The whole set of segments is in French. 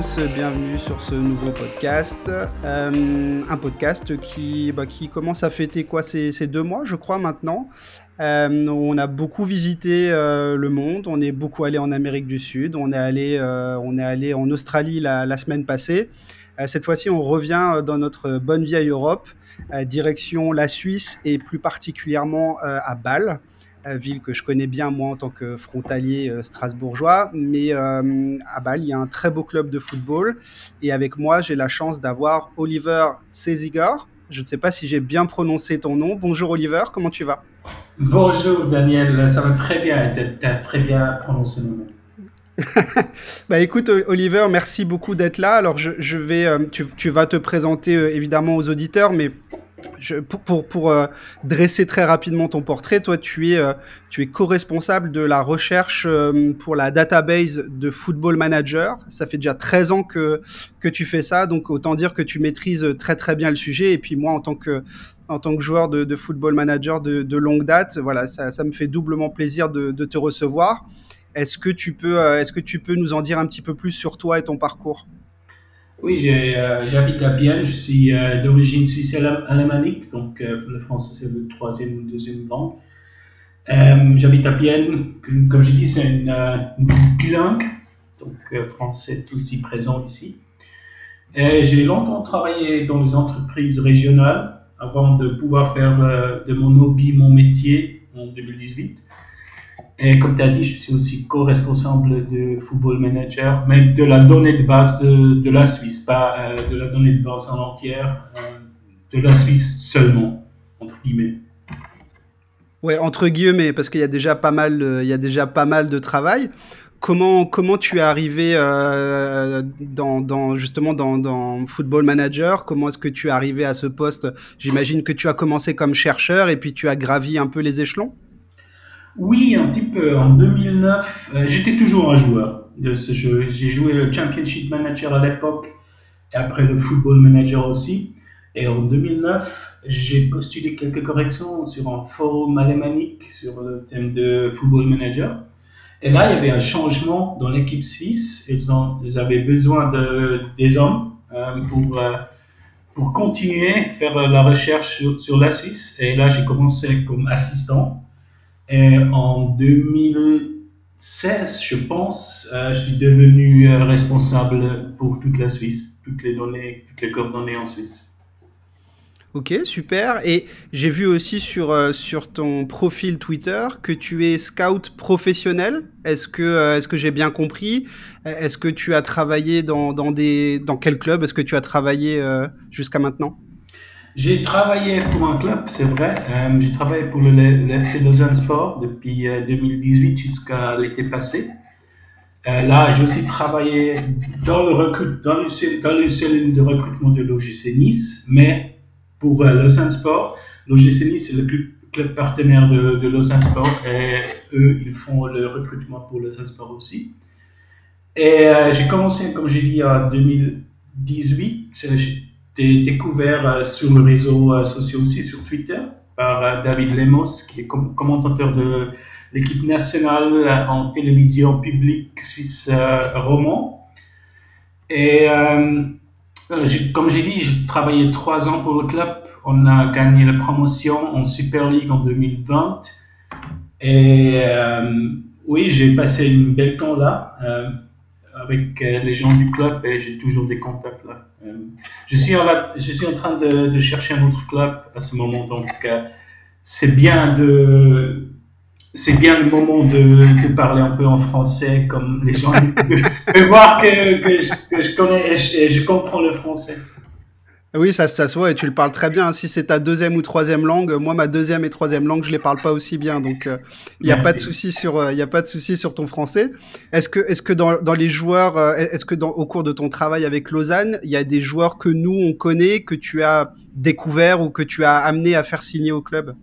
Bienvenue sur ce nouveau podcast. Euh, un podcast qui, bah, qui commence à fêter quoi ces, deux mois, je crois, maintenant. Euh, on a beaucoup visité euh, le monde, on est beaucoup allé en Amérique du Sud, on est allé, on est allé en Australie la, la semaine passée. cette fois-ci, on revient dans notre bonne vieille Europe, direction la Suisse et plus particulièrement à Bâle ville que je connais bien moi en tant que frontalier euh, strasbourgeois. Mais euh, à Bâle, il y a un très beau club de football. Et avec moi, j'ai la chance d'avoir Oliver Tseziger. Je ne sais pas si j'ai bien prononcé ton nom. Bonjour Oliver, comment tu vas? Bonjour Daniel, ça va très bien. Tu as très bien prononcé mon nom. bah écoute Oliver, merci beaucoup d'être là. Alors je, vais, euh, tu, tu, vas te présenter évidemment aux auditeurs, mais pour, euh, dresser très rapidement ton portrait, toi, tu es, euh, es co-responsable de la recherche euh, pour la database de Football Manager. Ça fait déjà 13 ans que, que tu fais ça, donc autant dire que tu maîtrises très très bien le sujet. Et puis moi, en tant que, en tant que joueur de, Football Manager de, de, longue date, voilà, ça, ça, me fait doublement plaisir de, de te recevoir. Est-ce que, tu peux, est-ce que tu peux nous en dire un petit peu plus sur toi et ton parcours? Oui, euh, j'habite à Bienne, je suis euh, d'origine suisse alémanique, donc euh, le français c'est le troisième ou deuxième langue. j'habite à Bienne, comme je dis, c'est une, une bilingue, donc français est aussi présent ici. J'ai longtemps travaillé dans les entreprises régionales avant de pouvoir faire de mon hobby mon métier en 2018. Et comme tu as dit, je suis aussi co-responsable de Football Manager, mais de la donnée de base de, de la Suisse, pas euh, de la donnée de base en entière, euh, de la Suisse seulement, entre guillemets. Ouais, entre guillemets, parce qu'il y a déjà pas mal, il y a déjà pas mal de travail. Comment, comment tu es arrivé euh, dans, dans, justement dans, dans, Football Manager? Comment est-ce que tu es arrivé à ce poste? J'imagine que tu as commencé comme chercheur et puis tu as gravi un peu les échelons oui, un petit peu. En 2009, euh, j'étais toujours un joueur. J'ai joué le Championship Manager à l'époque et après le Football Manager aussi. Et en 2009, j'ai postulé quelques corrections sur un forum alémanique sur le thème de Football Manager. Et là, il y avait un changement dans l'équipe suisse. Ils, avaient besoin de, des hommes euh, pour, euh, pour continuer à faire la recherche sur, sur la Suisse. Et là, j'ai commencé comme assistant. Et en 2016, je pense, euh, je suis devenu euh, responsable pour toute la Suisse, toutes les données, toutes les coordonnées en Suisse. Ok, super. Et j'ai vu aussi sur, euh, sur ton profil Twitter que tu es scout professionnel. Est-ce que, est-ce que j'ai bien compris? Est-ce que tu as travaillé dans, dans, des, dans quel club? Est-ce que tu as travaillé jusqu'à maintenant? J'ai travaillé pour un club, c'est vrai. Euh, j'ai travaillé pour le, le, FC Lausanne Sport depuis 2018 euh, jusqu'à l'été passé. Euh, là, j'ai aussi travaillé dans le, dans, le, dans le cellule de recrutement de l'OGC Nice, mais pour Lausanne Sport. L'OGC Nice, c'est le club partenaire de, de Lausanne Sport et eux, ils font le recrutement pour Lausanne Sport aussi. Et j'ai commencé, comme j'ai dit, en 2018 découvert euh, sur le réseau euh, social aussi, sur Twitter, par euh, David Lemos, qui est commentateur de l'équipe nationale en télévision publique suisse roman. Et comme j'ai dit, j'ai travaillé trois ans pour le club. On a gagné la promotion en Super League en 2020. Et oui, j'ai passé une belle temps là avec les gens du club et j'ai toujours des contacts là. Euh, je, suis en, je suis en train de, de, chercher un autre club à ce moment, donc euh, c'est bien de c'est bien le moment de, de, parler un peu en français, comme les gens de, voir que, que, je, que, je, connais et je comprends le français. Oui, ça, ça se voit et tu le parles très bien. Si c'est ta deuxième ou troisième langue, moi ma deuxième et troisième langue, je les parle pas aussi bien, donc il euh, n'y a pas de souci sur, il euh, y a pas de souci sur ton français. Est-ce que, est-ce que dans, dans les joueurs, euh, est-ce que dans, au cours de ton travail avec Lausanne, il y a des joueurs que nous on connaît, que tu as découvert ou que tu as amené à faire signer au club?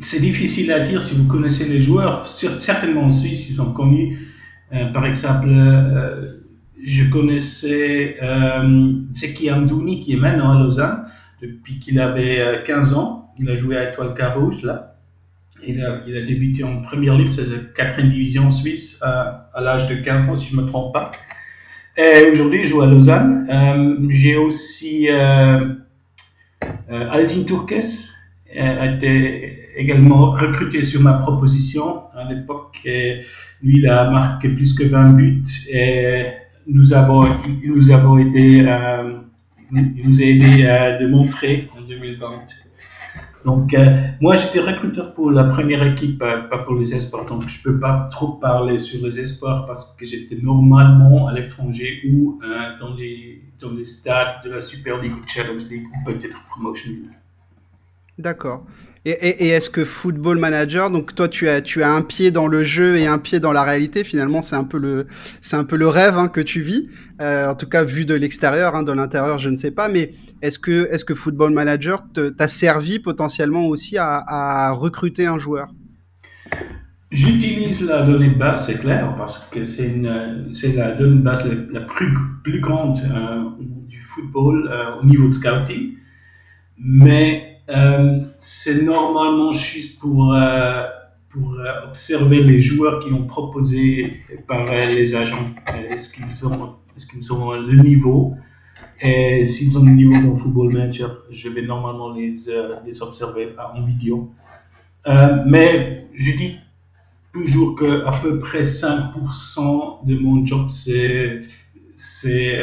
C'est difficile à dire si vous connaissez les joueurs. Certainement en Suisse, ils sont connus. par exemple je connaissais euh, Seki Amdouni qui est maintenant à Lausanne depuis qu'il avait 15 euh, ans. Il a joué à Étoile Carouge là. il a, il a débuté en première ligue, c'est la quatrième division en Suisse, à, à l'âge de 15 ans, si je ne me trompe pas. Et aujourd'hui, il joue à Lausanne. Euh, J'ai aussi euh, euh, Aldin Turques, a été également recruté sur ma proposition à l'époque. Lui, il a marqué plus que 20 buts et nous avons, nous avons aidé, euh, nous a aidé à démontrer en 2020 donc, euh, moi, j'étais recruteur pour la première équipe, euh, pas pour les espoirs. Donc, je peux pas trop parler sur les espoirs parce que j'étais normalement à l'étranger ou euh, dans, les, dans les stades de la Super League Challenge League ou peut-être Promotion. D'accord. Et, est-ce que Football Manager, donc toi tu as tu as un pied dans le jeu et un pied dans la réalité. Finalement, c'est un peu le c'est un peu le rêve hein, que tu vis. Euh, en tout cas, vu de l'extérieur, hein, de l'intérieur, je ne sais pas. Mais est-ce que est-ce que Football Manager t'a servi potentiellement aussi à, recruter un joueur? J'utilise la donnée de base, c'est clair, parce que c'est c'est la donnée de base la, plus plus grande euh, du football euh, au niveau de scouting. Mais euh, c'est normalement juste pour, euh, pour euh, observer les joueurs qui ont proposé par les agents. Est-ce qu'ils ont, est qu'ils ont le niveau? Et s'ils ont le niveau dans Football Manager, je vais normalement les, les observer en vidéo. mais je dis toujours que à peu près 5% de mon job, c'est c'est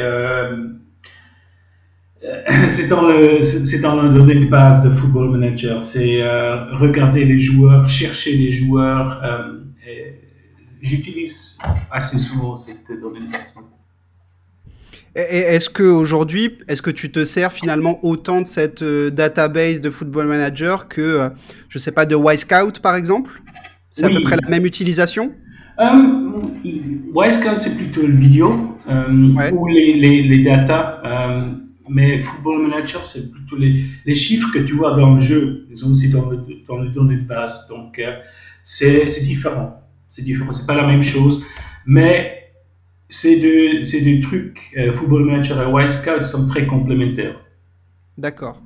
c'est dans le c'est dans le domaine de base de Football Manager. C'est euh, regarder les joueurs, chercher les joueurs. Euh, J'utilise assez souvent cette donnée de base. Est-ce que aujourd'hui, est-ce que tu te sers finalement autant de cette database de Football Manager que, je sais pas, de Y-Scout par exemple? C'est à peu près la même utilisation? Y-Scout, c'est plutôt le vidéo ou les, les, les data. Mais Football Manager, c'est plutôt les, les, chiffres que tu vois dans le jeu, ils sont aussi dans le, dans le données de base. Donc, euh, c'est différent. C'est différent. C'est pas la même chose. Mais ces deux, ces deux trucs, euh, Football Manager et Wisecout, sont très complémentaires. D'accord.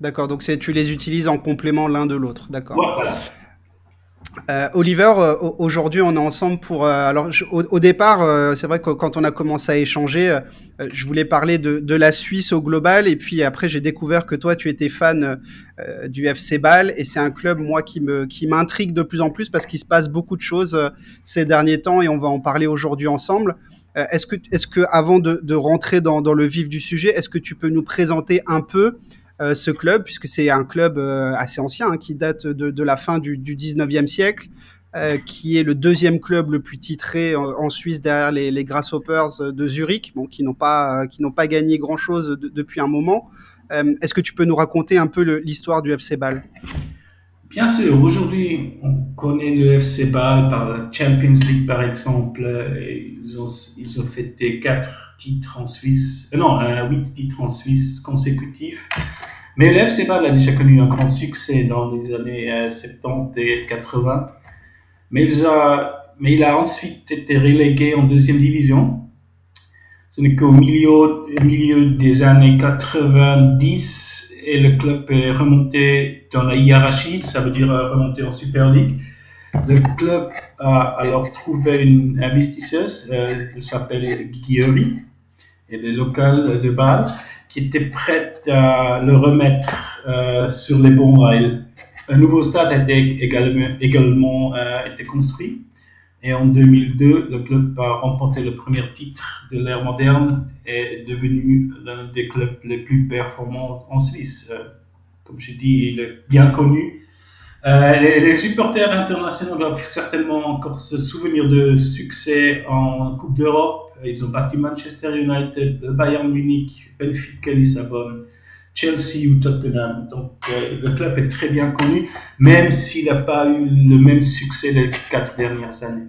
D'accord. Donc, tu les utilises en complément l'un de l'autre. D'accord. voilà. Euh, Oliver, euh, aujourd'hui on est ensemble pour. Euh, alors au, départ, c'est vrai que quand on a commencé à échanger, je voulais parler de, de, la Suisse au global, et puis après j'ai découvert que toi tu étais fan du FC Bâle, et c'est un club moi qui me qui m'intrigue de plus en plus parce qu'il se passe beaucoup de choses ces derniers temps, et on va en parler aujourd'hui ensemble. est-ce que est-ce que avant de, de rentrer dans, dans le vif du sujet, est-ce que tu peux nous présenter un peu euh, ce club, puisque c'est un club euh, assez ancien, hein, qui date de, la fin du, du 19e siècle, euh, qui est le deuxième club le plus titré en, Suisse derrière les, Grasshoppers de Zurich, bon, qui n'ont pas, qui pas gagné grand-chose depuis un moment. Est-ce que tu peux nous raconter un peu l'histoire du FC Bâle? Bien sûr, aujourd'hui, on connaît le FC Bâle par la Champions League, par exemple. Ils ont, ils ont fêté quatre titres en Suisse, non, huit titres en Suisse consécutifs. Mais l'FC Bâle a déjà connu un grand succès dans les années 70 euh, et 80. Mais il, a, mais il a ensuite été relégué en deuxième division. Ce n'est qu'au milieu, milieu des années 90 et le club est remonté dans la hiérarchie, ça veut dire euh, remonter en Super League. Le club a alors trouvé une investisseuse, euh, elle s'appelle Guigui et le local de Bâle qui était prête à le remettre euh, sur les bons rails. Un nouveau stade a également, euh, été construit. Et en 2002, le club a remporté le premier titre de l'ère moderne et est devenu l'un des clubs les plus performants en Suisse. Euh, comme je dis, il est bien connu. les, supporters internationaux doivent certainement encore se souvenir de succès en Coupe d'Europe ils ont battu Manchester United, Bayern Munich, Benfica Lissabon, Chelsea ou Tottenham. Donc euh, le club est très bien connu, même s'il n'a pas eu le même succès les quatre dernières années.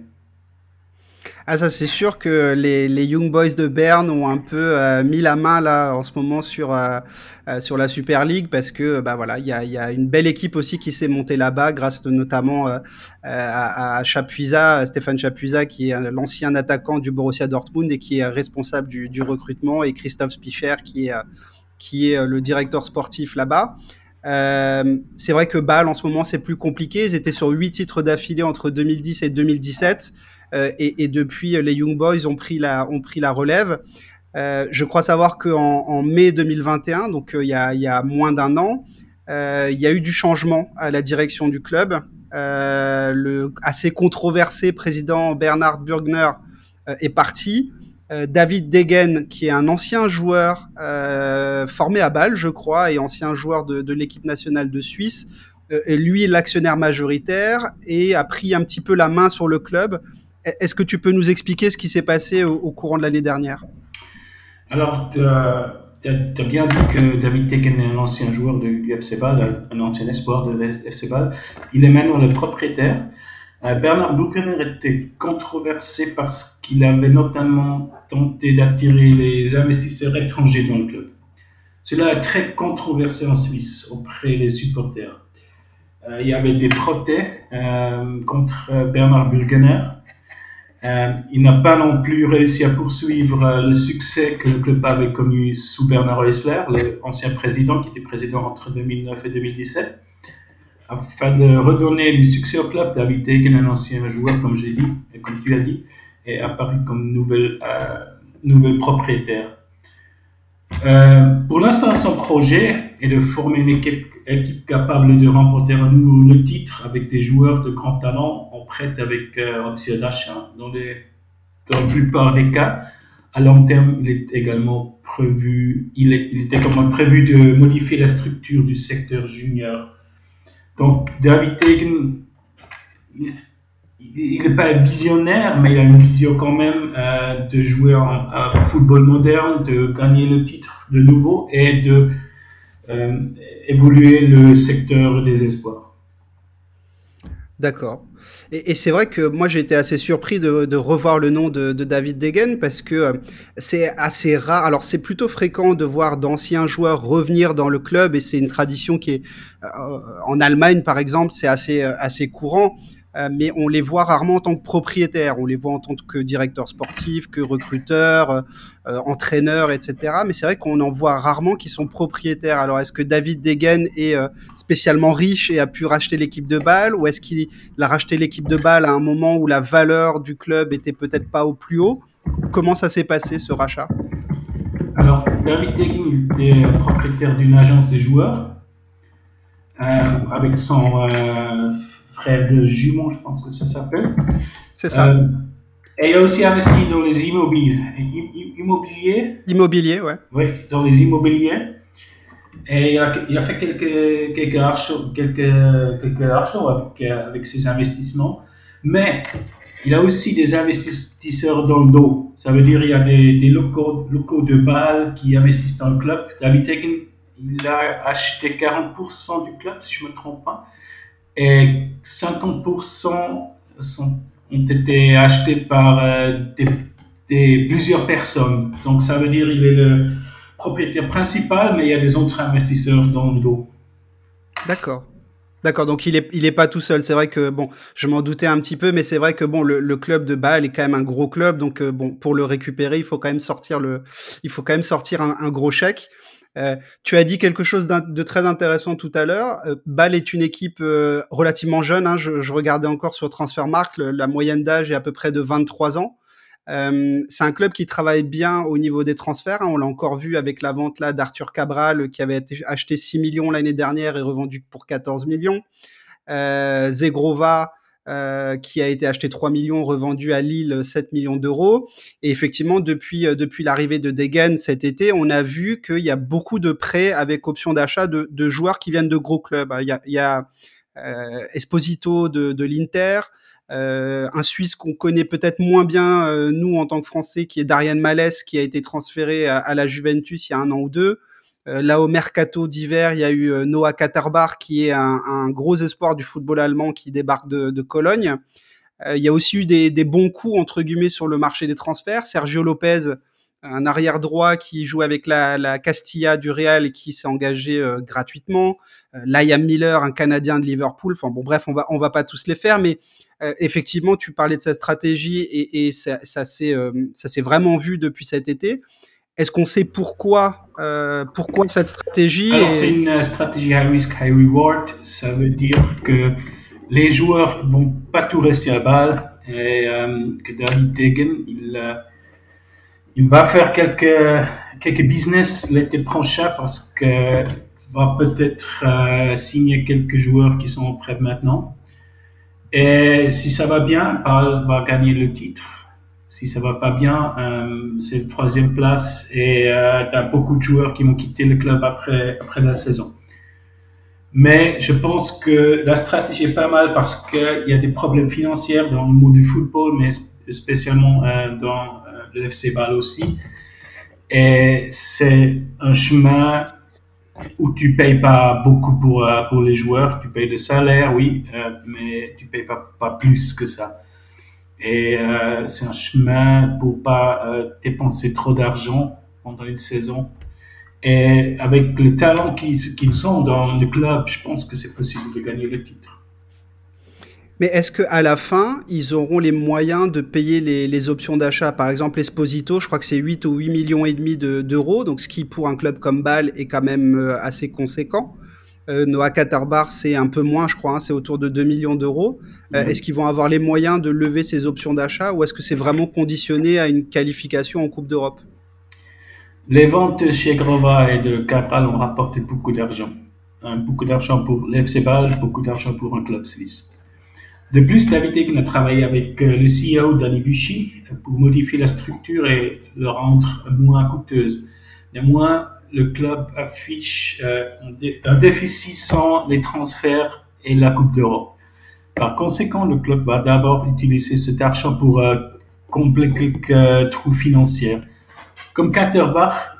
Ah ça c'est sûr que les, les, Young Boys de Berne ont un peu euh, mis la main là en ce moment sur euh, euh, sur la Super League parce que bah voilà il y a, y a, une belle équipe aussi qui s'est montée là-bas grâce notamment à, à Chapuisa, Stéphane Chapuisa qui est l'ancien attaquant du Borussia Dortmund et qui est responsable du, du recrutement et Christophe Spicher qui est qui est le directeur sportif là-bas. Euh, c'est vrai que Bâle, en ce moment, c'est plus compliqué. Ils étaient sur huit titres d'affilée entre 2010 et 2017. Euh, et, depuis, les Young Boys ont pris la, relève. Euh, je crois savoir qu'en en mai 2021, donc euh, il y, a, y, a, moins d'un an, euh, il y a eu du changement à la direction du club. le assez controversé président Bernard Burgner est parti. David Degen, qui est un ancien joueur euh, formé à Bâle, je crois, et ancien joueur de, de l'équipe nationale de Suisse, euh, lui l'actionnaire majoritaire et a pris un petit peu la main sur le club. Est-ce que tu peux nous expliquer ce qui s'est passé au, courant de l'année dernière? Alors, tu as, bien dit que David Tegen est un ancien joueur du, FC Bâle, un ancien espoir de l'FC Bâle. Il est maintenant le propriétaire. Euh, Bernard Buchaner était controversé parce qu'il avait notamment tenté d'attirer les investisseurs étrangers dans le club. Cela est très controversé en Suisse auprès des supporters. Euh, il y avait des protêts euh, contre Bernard Buchaner euh, il n'a pas non plus réussi à poursuivre euh, le succès que le club avait connu sous Bernard Heisler, l'ancien président qui était président entre 2009 et 2017. Afin de redonner du succès au club, David Degen, un ancien joueur, comme j'ai dit, et comme tu as dit, est apparu comme nouvelle, euh, nouvelle propriétaire. Euh, pour l'instant, son projet est de former une équipe, capable de remporter un nouveau le titre avec des joueurs de grand talent en prêt avec euh, option d'achat. Dans, la plupart des cas, à long terme, il est également prévu, il, était également prévu de modifier la structure du secteur junior. Donc, David Tegen, il n'est pas visionnaire, mais il a une vision quand même euh, de jouer en, football moderne, de gagner le titre de nouveau et de évoluer le secteur des espoirs. D'accord. Et, c'est vrai que moi j'ai été assez surpris de, revoir le nom de, de David Degen parce que euh, c'est assez rare. Alors c'est plutôt fréquent de voir d'anciens joueurs revenir dans le club et c'est une tradition qui est euh, en Allemagne par exemple c'est assez assez courant. Euh, mais on les voit rarement en tant que propriétaires. On les voit en tant que directeur sportif, que recruteur, euh, euh, entraîneur, etc. Mais c'est vrai qu'on en voit rarement qui sont propriétaires. Alors, est-ce que David Degen est spécialement riche et a pu racheter l'équipe de Bâle, ou est-ce qu'il a racheté l'équipe de Bâle à un moment où la valeur du club était peut-être pas au plus haut? Comment ça s'est passé ce rachat? Alors, David Degen est propriétaire d'une agence des joueurs avec son frère de jumeaux, je pense que ça s'appelle. C'est ça. Euh, et il a aussi investi dans les immobiliers. Immobilier? Immobilier, ouais. Oui, dans les immobiliers. Et il a, il a fait quelques, quelques archots, quelques, quelques archots avec, avec ses investissements. Mais il a aussi des investisseurs dans le dos. Ça veut dire il y a des, des locaux, locaux de balles qui investissent dans le club. David Tegen, il a acheté 40% du club, si je ne me trompe pas et 50% sont, ont été achetés par euh, plusieurs personnes. Donc ça veut dire qu'il est le propriétaire principal, mais il y a des autres investisseurs dans le dos. D'accord. D'accord, donc il est, il est pas tout seul. C'est vrai que bon, je m'en doutais un petit peu, mais c'est vrai que bon, le, club de Bâle est quand même un gros club, donc euh, bon, pour le récupérer, il faut quand même sortir le, il faut quand même sortir un gros chèque. Euh, tu as dit quelque chose de très intéressant tout à l'heure. Euh, Bâle est une équipe euh, relativement jeune. Hein. Je, je, regardais encore sur Transfermarkt, le, la moyenne d'âge est à peu près de 23 ans. Euh, c'est un club qui travaille bien au niveau des transferts. Hein. On l'a encore vu avec la vente là d'Arthur Cabral qui avait été acheté 6 millions l'année dernière et revendu pour 14 millions. Euh, Zegrova euh, qui a été acheté 3 millions, revendu à Lille 7 millions d'euros. Et effectivement, depuis, euh, depuis l'arrivée de Degen cet été, on a vu qu'il y a beaucoup de prêts avec option d'achat de, de, joueurs qui viennent de gros clubs. Il y a, il y a euh, Esposito de, de l'Inter, euh, un Suisse qu'on connaît peut-être moins bien, euh, nous, en tant que Français, qui est Darian Malès, qui a été transféré à, à, la Juventus il y a un an ou deux. Euh, là, au mercato d'hiver, il y a eu euh, Noah Katerbar, qui est un, un, gros espoir du football allemand qui débarque de, de Cologne. Euh, il y a aussi eu des, des, bons coups, entre guillemets, sur le marché des transferts. Sergio Lopez, un arrière droit qui joue avec la, la Castilla du Real et qui s'est engagé euh, gratuitement. Euh, Liam Miller, un Canadien de Liverpool. Enfin bon, bref, on va on va pas tous les faire, mais euh, effectivement, tu parlais de sa stratégie et, et ça, ça s'est ça s'est vraiment vu depuis cet été. Est-ce qu'on sait pourquoi, pourquoi cette stratégie Alors, c'est une stratégie high risk, high reward. Ça veut dire que les joueurs vont pas tout rester à balle et que David Degen, il, il va faire quelques, quelques business l'été prochain parce que va peut-être euh, signer quelques joueurs qui sont prêts maintenant. Et si ça va bien, Paul va gagner le titre. Si ça va pas bien, euh, c'est la troisième place et euh, tu as beaucoup de joueurs qui vont quitter le club après, après la saison. Mais je pense que la stratégie est pas mal parce qu'il y a des problèmes financiers dans le monde du football, mais spécialement dans le FC Ball aussi. Et c'est un chemin où tu payes pas beaucoup pour, euh, pour les joueurs, tu payes le salaire, oui, euh, mais tu payes pas, pas plus que ça. Et euh, c'est un chemin pour pas dépenser trop d'argent pendant une saison. Et avec le talent qu'ils ont dans le club, je pense que c'est possible de gagner le titre. Mais est-ce qu'à la fin, ils auront les moyens de payer les, options d'achat? Par exemple, Esposito, je crois que c'est 8 ou 8 millions et demi d'euros, donc ce qui pour un club comme Bâle est quand même euh, assez conséquent. Euh, Noah Qatarbar, c'est un peu moins, je crois, hein, c'est autour de 2 millions d'euros. Euh, mhm. Est-ce qu'ils vont avoir les moyens de lever ces options d'achat ou est-ce que c'est vraiment conditionné à une qualification en Coupe d'Europe? Les ventes chez Grova et de Cabral ont rapporté beaucoup d'argent. beaucoup d'argent pour l'FC Bâle, beaucoup d'argent pour un club suisse. De plus, Egan a travaillé avec euh, le CEO Danny Bucci pour modifier la structure et le rendre moins coûteuse. Néanmoins, le club affiche euh, un déficit sans les transferts et la Coupe d'Europe. Par conséquent, le club va d'abord utiliser cet argent pour euh, combler quelques trous financiers. Comme Katterbach,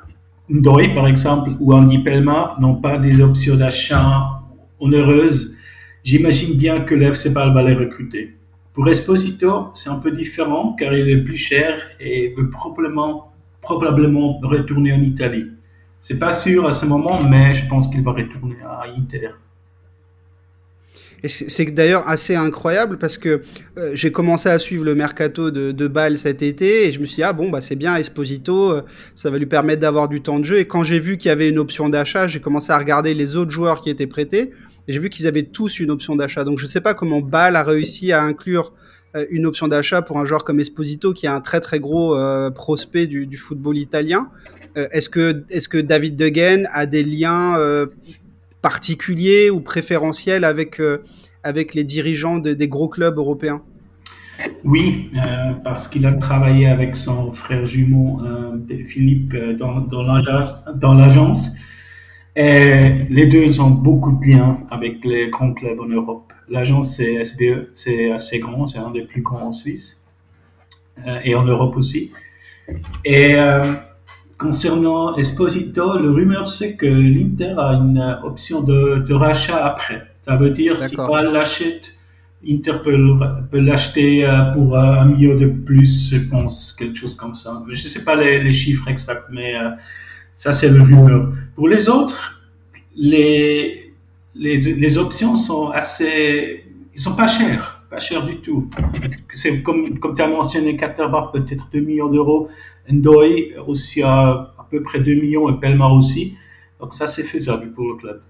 Ndoye par exemple, ou Andy Pelmar n'ont pas des options d'achat onéreuses J'imagine bien que l'FC va les recruter. Pour Esposito, c'est un peu différent car il est plus cher et veut probablement retourner en Italie. C'est pas sûr à ce moment, mais je pense qu'il va retourner à Inter. Et c'est d'ailleurs assez incroyable parce que euh, j'ai commencé à suivre le mercato de, Bâle cet été et je me suis dit, ah bon, bah c'est bien, Esposito, euh, ça va lui permettre d'avoir du temps de jeu. Et quand j'ai vu qu'il y avait une option d'achat, j'ai commencé à regarder les autres joueurs qui étaient prêtés j'ai vu qu'ils avaient tous une option d'achat. Donc je ne sais pas comment Bâle a réussi à inclure euh, une option d'achat pour un joueur comme Esposito, qui est un très très gros prospect du, football italien. Euh, est-ce que, est que David De a des liens particuliers ou préférentiels avec, avec les dirigeants des gros clubs européens? Oui, parce qu'il a travaillé avec son frère jumeau Philippe dans, dans l'agence et les deux ont beaucoup de liens avec les grands clubs en Europe. L'agence SBE, c'est assez grand, c'est un des plus grands en Suisse euh, et en Europe aussi. Et euh, concernant Esposito, le rumeur c'est que l'Inter a une option de, de, rachat après. Ça veut dire si pas l'achète, Inter peut, l'acheter euh, pour un million de plus, je pense, quelque chose comme ça. Je ne sais pas les, les chiffres exacts, mais ça, c'est le rumeur. Pour les autres, les, les, les, options sont assez. Ils sont pas chers, pas chers du tout. C'est comme, comme tu as mentionné, Caterbar peut-être 2 millions d'euros, Ndoye aussi à, à peu près 2 millions et Pelmar aussi. Donc ça, c'est faisable pour le club.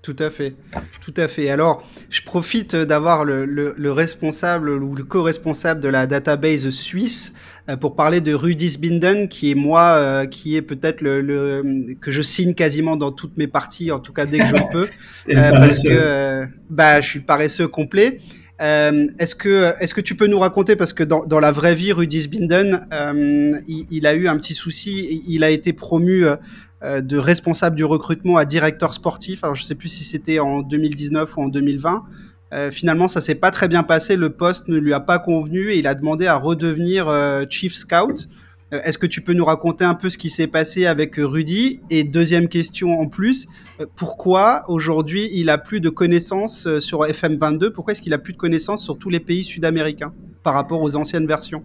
Tout à fait, tout à fait. Alors, je profite d'avoir le, le, responsable ou le co-responsable de la database suisse euh, pour parler de Rudy Binden, qui est moi, euh, qui est peut-être le, le, que je signe quasiment dans toutes mes parties, en tout cas dès que je peux, euh, parce que bah je suis paresseux complet. Est-ce que est-ce que tu peux nous raconter parce que dans, dans la vraie vie, Rudy Binden, il, il, a eu un petit souci, il a été promu euh, de responsable du recrutement à directeur sportif. Alors je sais plus si c'était en 2019 ou en 2020. Euh, finalement, ça s'est pas très bien passé. Le poste ne lui a pas convenu et il a demandé à redevenir euh, chief scout. Est-ce que tu peux nous raconter un peu ce qui s'est passé avec Rudy? Et deuxième question en plus, pourquoi aujourd'hui il a plus de connaissances sur FM22 Pourquoi est-ce qu'il a plus de connaissances sur tous les pays sud-américains par rapport aux anciennes versions?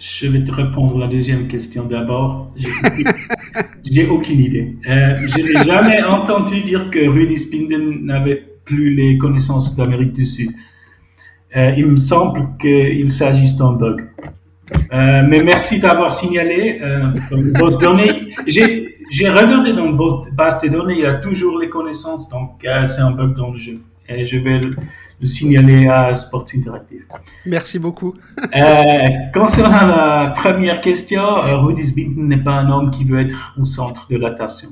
Je vais te répondre à la deuxième question d'abord. J'ai aucune idée. Euh, je n'ai jamais entendu dire que Rudy Spinden n'avait plus les connaissances d'Amérique du Sud. Euh, il me semble qu'il s'agit d'un bug. Euh, mais merci d'avoir signalé. Euh, base données, j'ai, regardé dans le base de données, il y a toujours les connaissances, donc euh, c'est un bug dans le jeu. Et je vais le, signaler à Sports Interactive. Merci beaucoup. euh, concernant la première question, Rudy Sbinton n'est pas un homme qui veut être au centre de l'attention.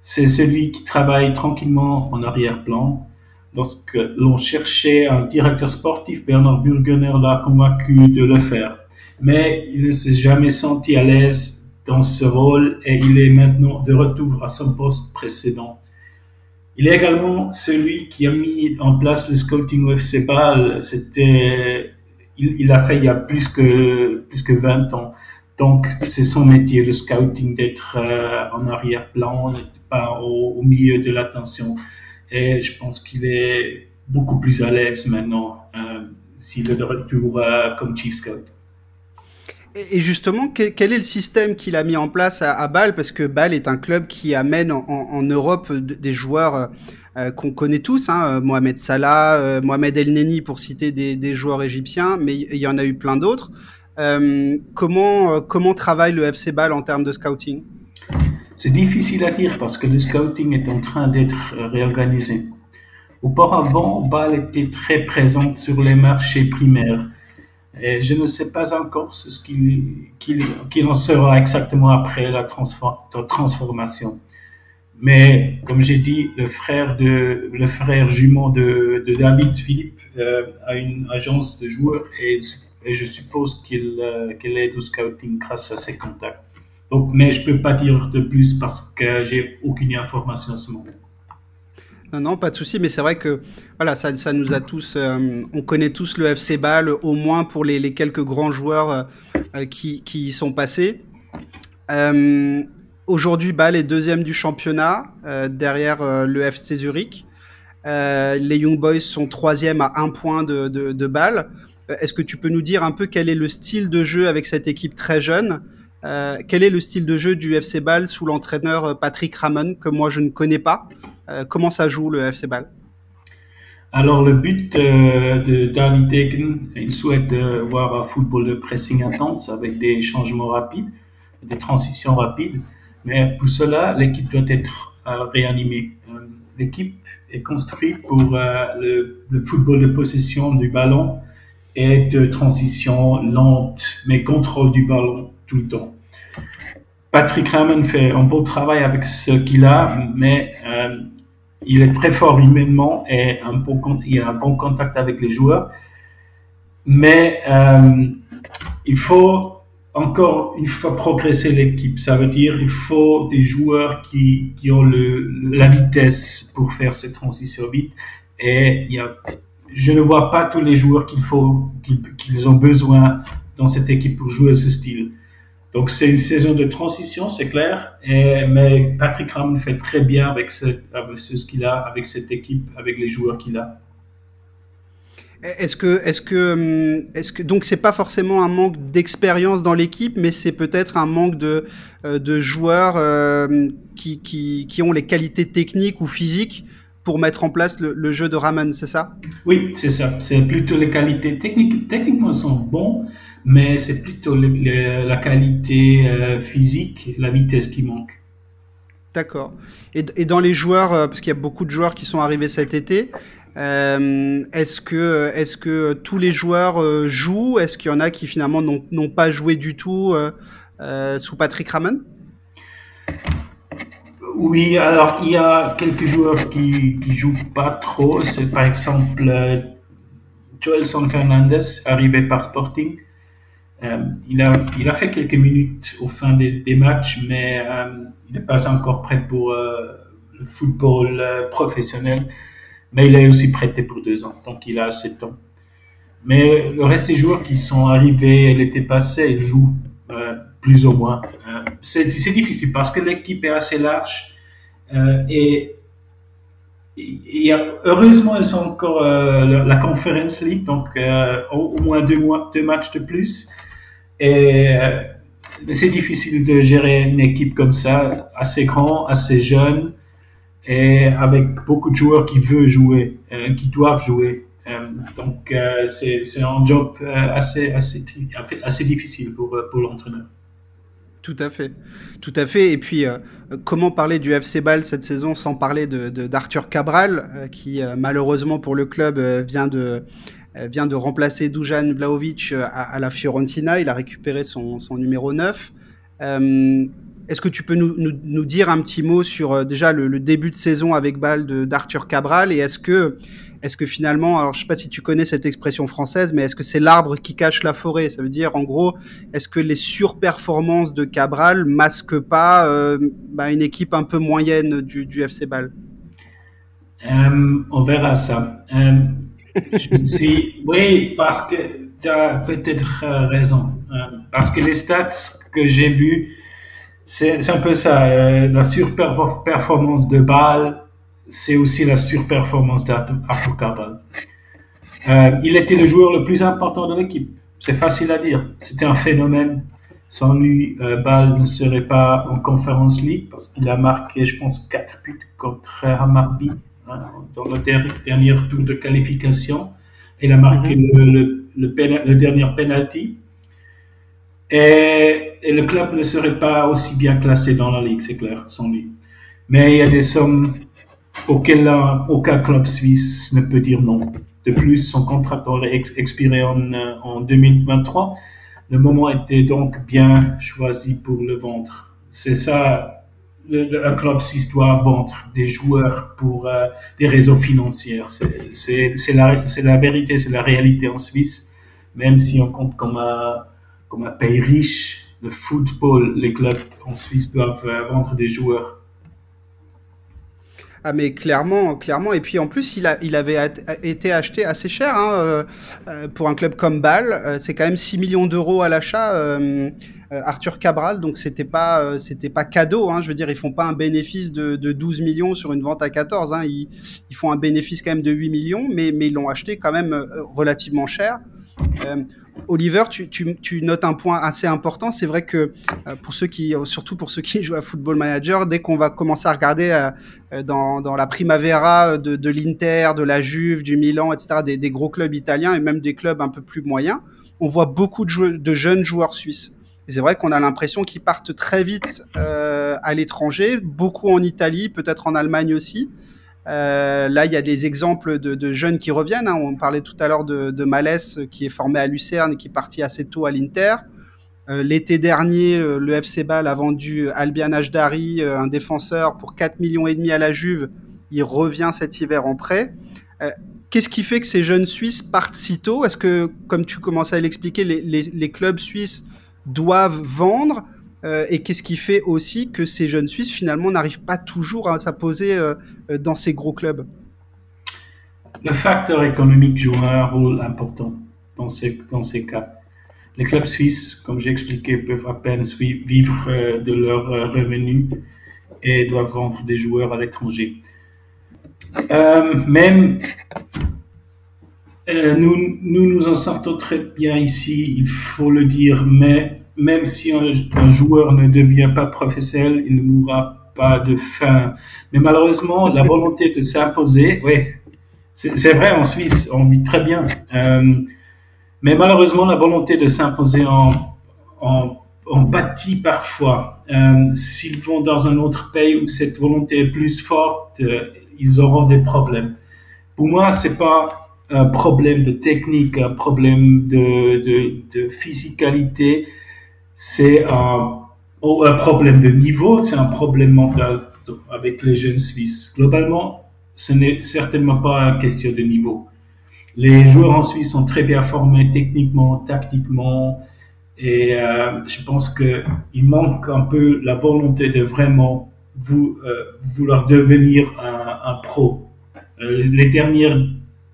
C'est celui qui travaille tranquillement en arrière-plan Lorsque l'on cherchait un directeur sportif, Bernard Burgener l'a convaincu de le faire. Mais il ne s'est jamais senti à l'aise dans ce rôle et il est maintenant de retour à son poste précédent. Il est également celui qui a mis en place le scouting UFC Ball. C'était, il, il, a fait il y a plus que, plus que 20 ans. Donc, c'est son métier, le scouting, d'être euh, en arrière-plan, pas au, au milieu de l'attention. Et je pense qu'il est beaucoup plus à l'aise maintenant euh, s'il est de retour euh, comme Chief Scout. Et justement, quel, est le système qu'il a mis en place à, Bâle? Parce que Bâle est un club qui amène en, Europe des joueurs euh, qu'on connaît tous, hein, Mohamed Salah, Mohamed El Neni pour citer des, joueurs égyptiens, mais il y en a eu plein d'autres. comment, comment travaille le FC Bâle en termes de scouting? C'est difficile à dire parce que le scouting est en train d'être réorganisé. Auparavant, Bâle était très présente sur les marchés primaires. Et je ne sais pas encore ce qu'il en sera exactement après la, transformation. Mais comme j'ai dit, le frère, de, le frère jumeau de, David Philippe euh, a une agence de joueurs et, je suppose qu'il euh, aide au scouting grâce à ses contacts mais je ne peux pas dire de plus parce que j'ai aucune information en ce moment. Non, non, pas de souci, mais c'est vrai que voilà, ça, ça nous a tous, euh, on connaît tous le FC Bâle, au moins pour les, quelques grands joueurs euh, euh, qui, y sont passés. Aujourd'hui, Bâle est deuxième du championnat, derrière le FC Zurich. les Young Boys sont troisième à un point de, de. Est-ce que tu peux nous dire un peu quel est le style de jeu avec cette équipe très jeune? Quel est le style de jeu du FC Ball sous l'entraîneur Patrick Ramon, que moi je ne connais pas? Comment ça joue le FC Ball alors le but de David Degen, il souhaite voir un football de pressing intense avec des changements rapides, des transitions rapides. Mais pour cela, l'équipe doit être réanimée. l'équipe est construite pour le, le, football de possession du ballon et de transition lente, mais contrôle du ballon tout le temps. Patrick Raman fait un beau travail avec ce qu'il a, mais euh, il est très fort humainement et il a un bon contact avec les joueurs. Mais euh, il faut encore une fois progresser l'équipe. Ça veut dire il faut des joueurs qui, ont la vitesse pour faire cette transition vite. Et je ne vois pas tous les joueurs qu'il faut, qu'ils ont besoin dans cette équipe pour jouer ce style. Donc c'est une saison de transition, c'est clair, et, mais Patrick Ramon fait très bien avec ce, avec ce qu'il a, avec cette équipe, avec les joueurs qu'il a. Est-ce que, est-ce que, hum, est-ce que, donc c'est pas forcément un manque d'expérience dans l'équipe, mais c'est peut-être un manque de, euh, de joueurs euh, qui, qui, qui, ont les qualités techniques ou physiques pour mettre en place le, le jeu de Ramon, c'est ça? Oui, c'est ça. C'est plutôt les qualités techniques. Techniquement, ils sont bons, mais c'est plutôt la qualité euh, physique, la vitesse qui manque. D'accord. Et, et, dans les joueurs, euh, parce qu'il y a beaucoup de joueurs qui sont arrivés cet été, euh, est-ce que, est que tous les joueurs jouent? Est-ce qu'il y en a qui finalement n'ont pas joué du tout sous Patrick Ramon Oui, alors il y a quelques joueurs qui ne jouent pas trop. C'est par exemple Joelson Fernandez, arrivé par Sporting. Euh, il, a, fait quelques minutes au fin des, matchs, mais euh, il n'est pas encore prêt pour euh, le football professionnel. Mais il est aussi prêté pour deux ans, donc il a assez de temps. Mais le reste des joueurs qui sont arrivés l'été passé, ils jouent plus ou moins. c'est difficile parce que l'équipe est assez large et heureusement, ils sont encore la, Conference League, donc au, moins deux matchs de plus. Et euh, c'est difficile de gérer une équipe comme ça, assez grand, assez jeune, et avec beaucoup de joueurs qui veulent jouer, euh, qui doivent jouer. donc, c'est un job assez, assez, assez difficile pour, pour l'entraîneur. Tout à fait, tout à fait. Et puis, comment parler du FC Ball cette saison sans parler d'Arthur de, Cabral, qui malheureusement pour le club vient de vient de remplacer Dujan Vlaovic à, la Fiorentina. Il a récupéré son, numéro 9. Est-ce que tu peux nous, dire un petit mot sur euh, déjà le, début de saison avec Bâle d'Arthur Cabral et est-ce que, est que finalement, alors je sais pas si tu connais cette expression française, mais est-ce que c'est l'arbre qui cache la forêt? Ça veut dire en gros, est-ce que les surperformances de Cabral masquent pas euh, bah, une équipe un peu moyenne du, FC Bâle? Euh, On verra ça. Je oui, parce que tu as peut-être raison. parce que les stats que j'ai vus c'est un peu ça. Euh, la surperformance de Bâle, c'est aussi la surperformance. Euh, il était le joueur le plus important de l'équipe. C'est facile à dire. C'était un phénomène. Sans lui, euh, Bâle ne serait pas en Conference League parce qu'il a marqué, je pense, 4 buts contre Hammarby dans le dernier tour de qualification. Il a marqué mhm. le, le, le dernier penalty. Et, le club ne serait pas aussi bien classé dans la ligue, c'est clair, sans lui. Mais il y a des sommes auxquelles aucun club suisse ne peut dire non. De plus, son contrat aurait expiré en, euh, en 2023. Le moment était donc bien choisi pour le vendre. C'est ça, un club suisse doit vendre des joueurs pour euh, des raisons financières. C'est la, vérité, c'est la réalité en Suisse, même si on compte comme un comme pays riche, le football, les clubs en Suisse doivent vendre des joueurs. Ah mais clairement, clairement. Et puis en plus, il, avait été acheté assez cher hein, euh, euh, pour un club comme Bâle. Euh, c'est quand même 6 millions d'euros à l'achat. Arthur Cabral, donc c'était pas c'était pas cadeau. Hein, je veux dire, ils font pas un bénéfice de, de 12 millions sur une vente à 14. Hein, ils, font un bénéfice quand même de 8 millions, mais ils l'ont acheté quand même relativement cher. Oliver, tu, notes un point assez important. C'est vrai que euh, pour ceux qui, surtout pour ceux qui jouent à Football Manager, dès qu'on va commencer à regarder euh, euh, dans, la Primavera de, l'Inter, de la Juve, du Milan, etc., des, gros clubs italiens et même des clubs un peu plus moyens, on voit beaucoup de, jeunes joueurs suisses. C'est vrai qu'on a l'impression qu'ils partent très vite à l'étranger, beaucoup en Italie, peut-être en Allemagne aussi. Euh, là, il y a des exemples de, jeunes qui reviennent. Hein. On parlait tout à l'heure de, de, Malès, qui est formé à Lucerne et qui est parti assez tôt à l'Inter. Euh, l'été dernier, euh, le FC Bâle a vendu Albian Ajdari, un défenseur, pour 4 millions et demi à la Juve. Il revient cet hiver en prêt. Qu'est-ce qui fait que ces jeunes Suisses partent si tôt? Est-ce que, comme tu commençais à l'expliquer, les, clubs suisses doivent vendre euh, et qu'est-ce qui fait aussi que ces jeunes Suisses finalement n'arrivent pas toujours à s'imposer euh, euh, dans ces gros clubs? Le facteur économique joue un rôle important dans ces, dans ces cas. Les clubs suisses, comme j'ai expliqué, peuvent à peine vivre de leurs revenus et doivent vendre des joueurs à l'étranger. même nous, nous nous en sortons très bien ici, il faut le dire, mais même si un, joueur ne devient pas professionnel, il ne mourra pas de faim. Mais malheureusement, la volonté de s'imposer, oui, c'est vrai en Suisse, on vit très bien. Euh, mais malheureusement, la volonté de s'imposer en, en, en, bâtit parfois. Euh, s'ils vont dans un autre pays où cette volonté est plus forte, euh, ils auront des problèmes. Pour moi, c'est pas un problème de technique, un problème de, de, physicalité c'est un, un, problème de niveau, c'est un problème mental avec les jeunes Suisses. Globalement, ce n'est certainement pas une question de niveau. Les joueurs en Suisse sont très bien formés techniquement, tactiquement, et euh, je pense qu'il manque un peu la volonté de vraiment euh, vouloir devenir un, un pro. Euh, les dernières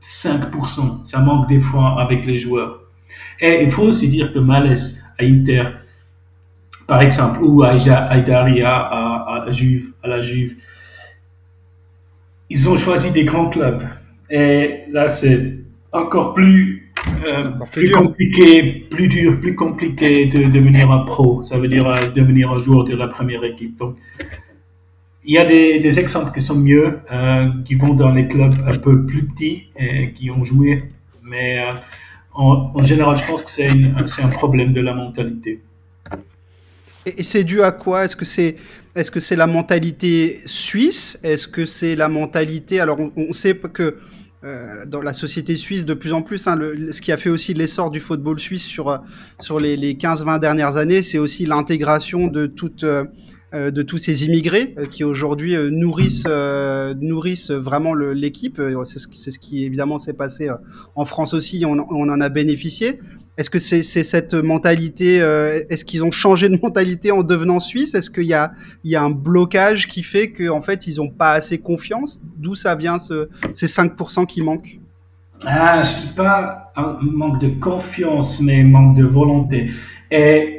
5%, ça manque des fois avec les joueurs. Et il faut aussi dire que Malès à Inter, par exemple, ou à Aïdaria, à, à, Juve, à la Juve. Ils ont choisi des grands clubs. Et là, c'est encore plus, euh, plus, compliqué, plus dur, plus compliqué de devenir un pro. Ça veut dire euh, devenir un joueur de la première équipe. Donc, il y a des, exemples qui sont mieux, euh, qui vont dans les clubs un peu plus petits et qui ont joué. Mais euh, en, général, je pense que c'est un problème de la mentalité. Et, c'est dû à quoi? Est-ce que c'est est-ce que c'est la mentalité suisse? Est-ce que c'est la mentalité Alors, on, sait que euh, dans la société suisse, de plus en plus, hein, ce qui a fait aussi l'essor du football suisse sur, sur les, les 15-20 dernières années, c'est aussi l'intégration de toute de tous ces immigrés euh, qui aujourd'hui euh, nourrissent, nourrissent vraiment l'équipe. C'est ce, qui évidemment s'est passé en France aussi, on, en a bénéficié. Est-ce que c'est cette mentalité, est-ce qu'ils ont changé de mentalité en devenant suisse? Est-ce qu'il y a, il y a un blocage qui fait qu'en fait ils n'ont pas assez confiance? D'où ça vient ce, ces 5% qui manquent? Ah, je dis pas un manque de confiance, mais manque de volonté. Et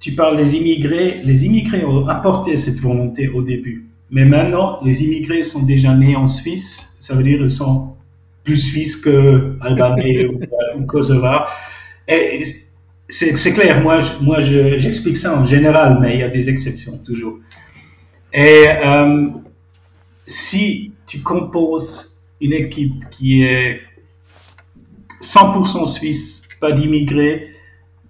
tu parles des immigrés. Les immigrés ont apporté cette volonté au début. Mais maintenant, les immigrés sont déjà nés en Suisse. Ça veut dire qu'ils sont plus suisses que albanais ou, ou Kosovar. Et c'est clair, moi, je, moi j'explique ça en général, mais il y a des exceptions toujours. Et euh, si tu composes une équipe qui est 100% suisse, pas d'immigrés,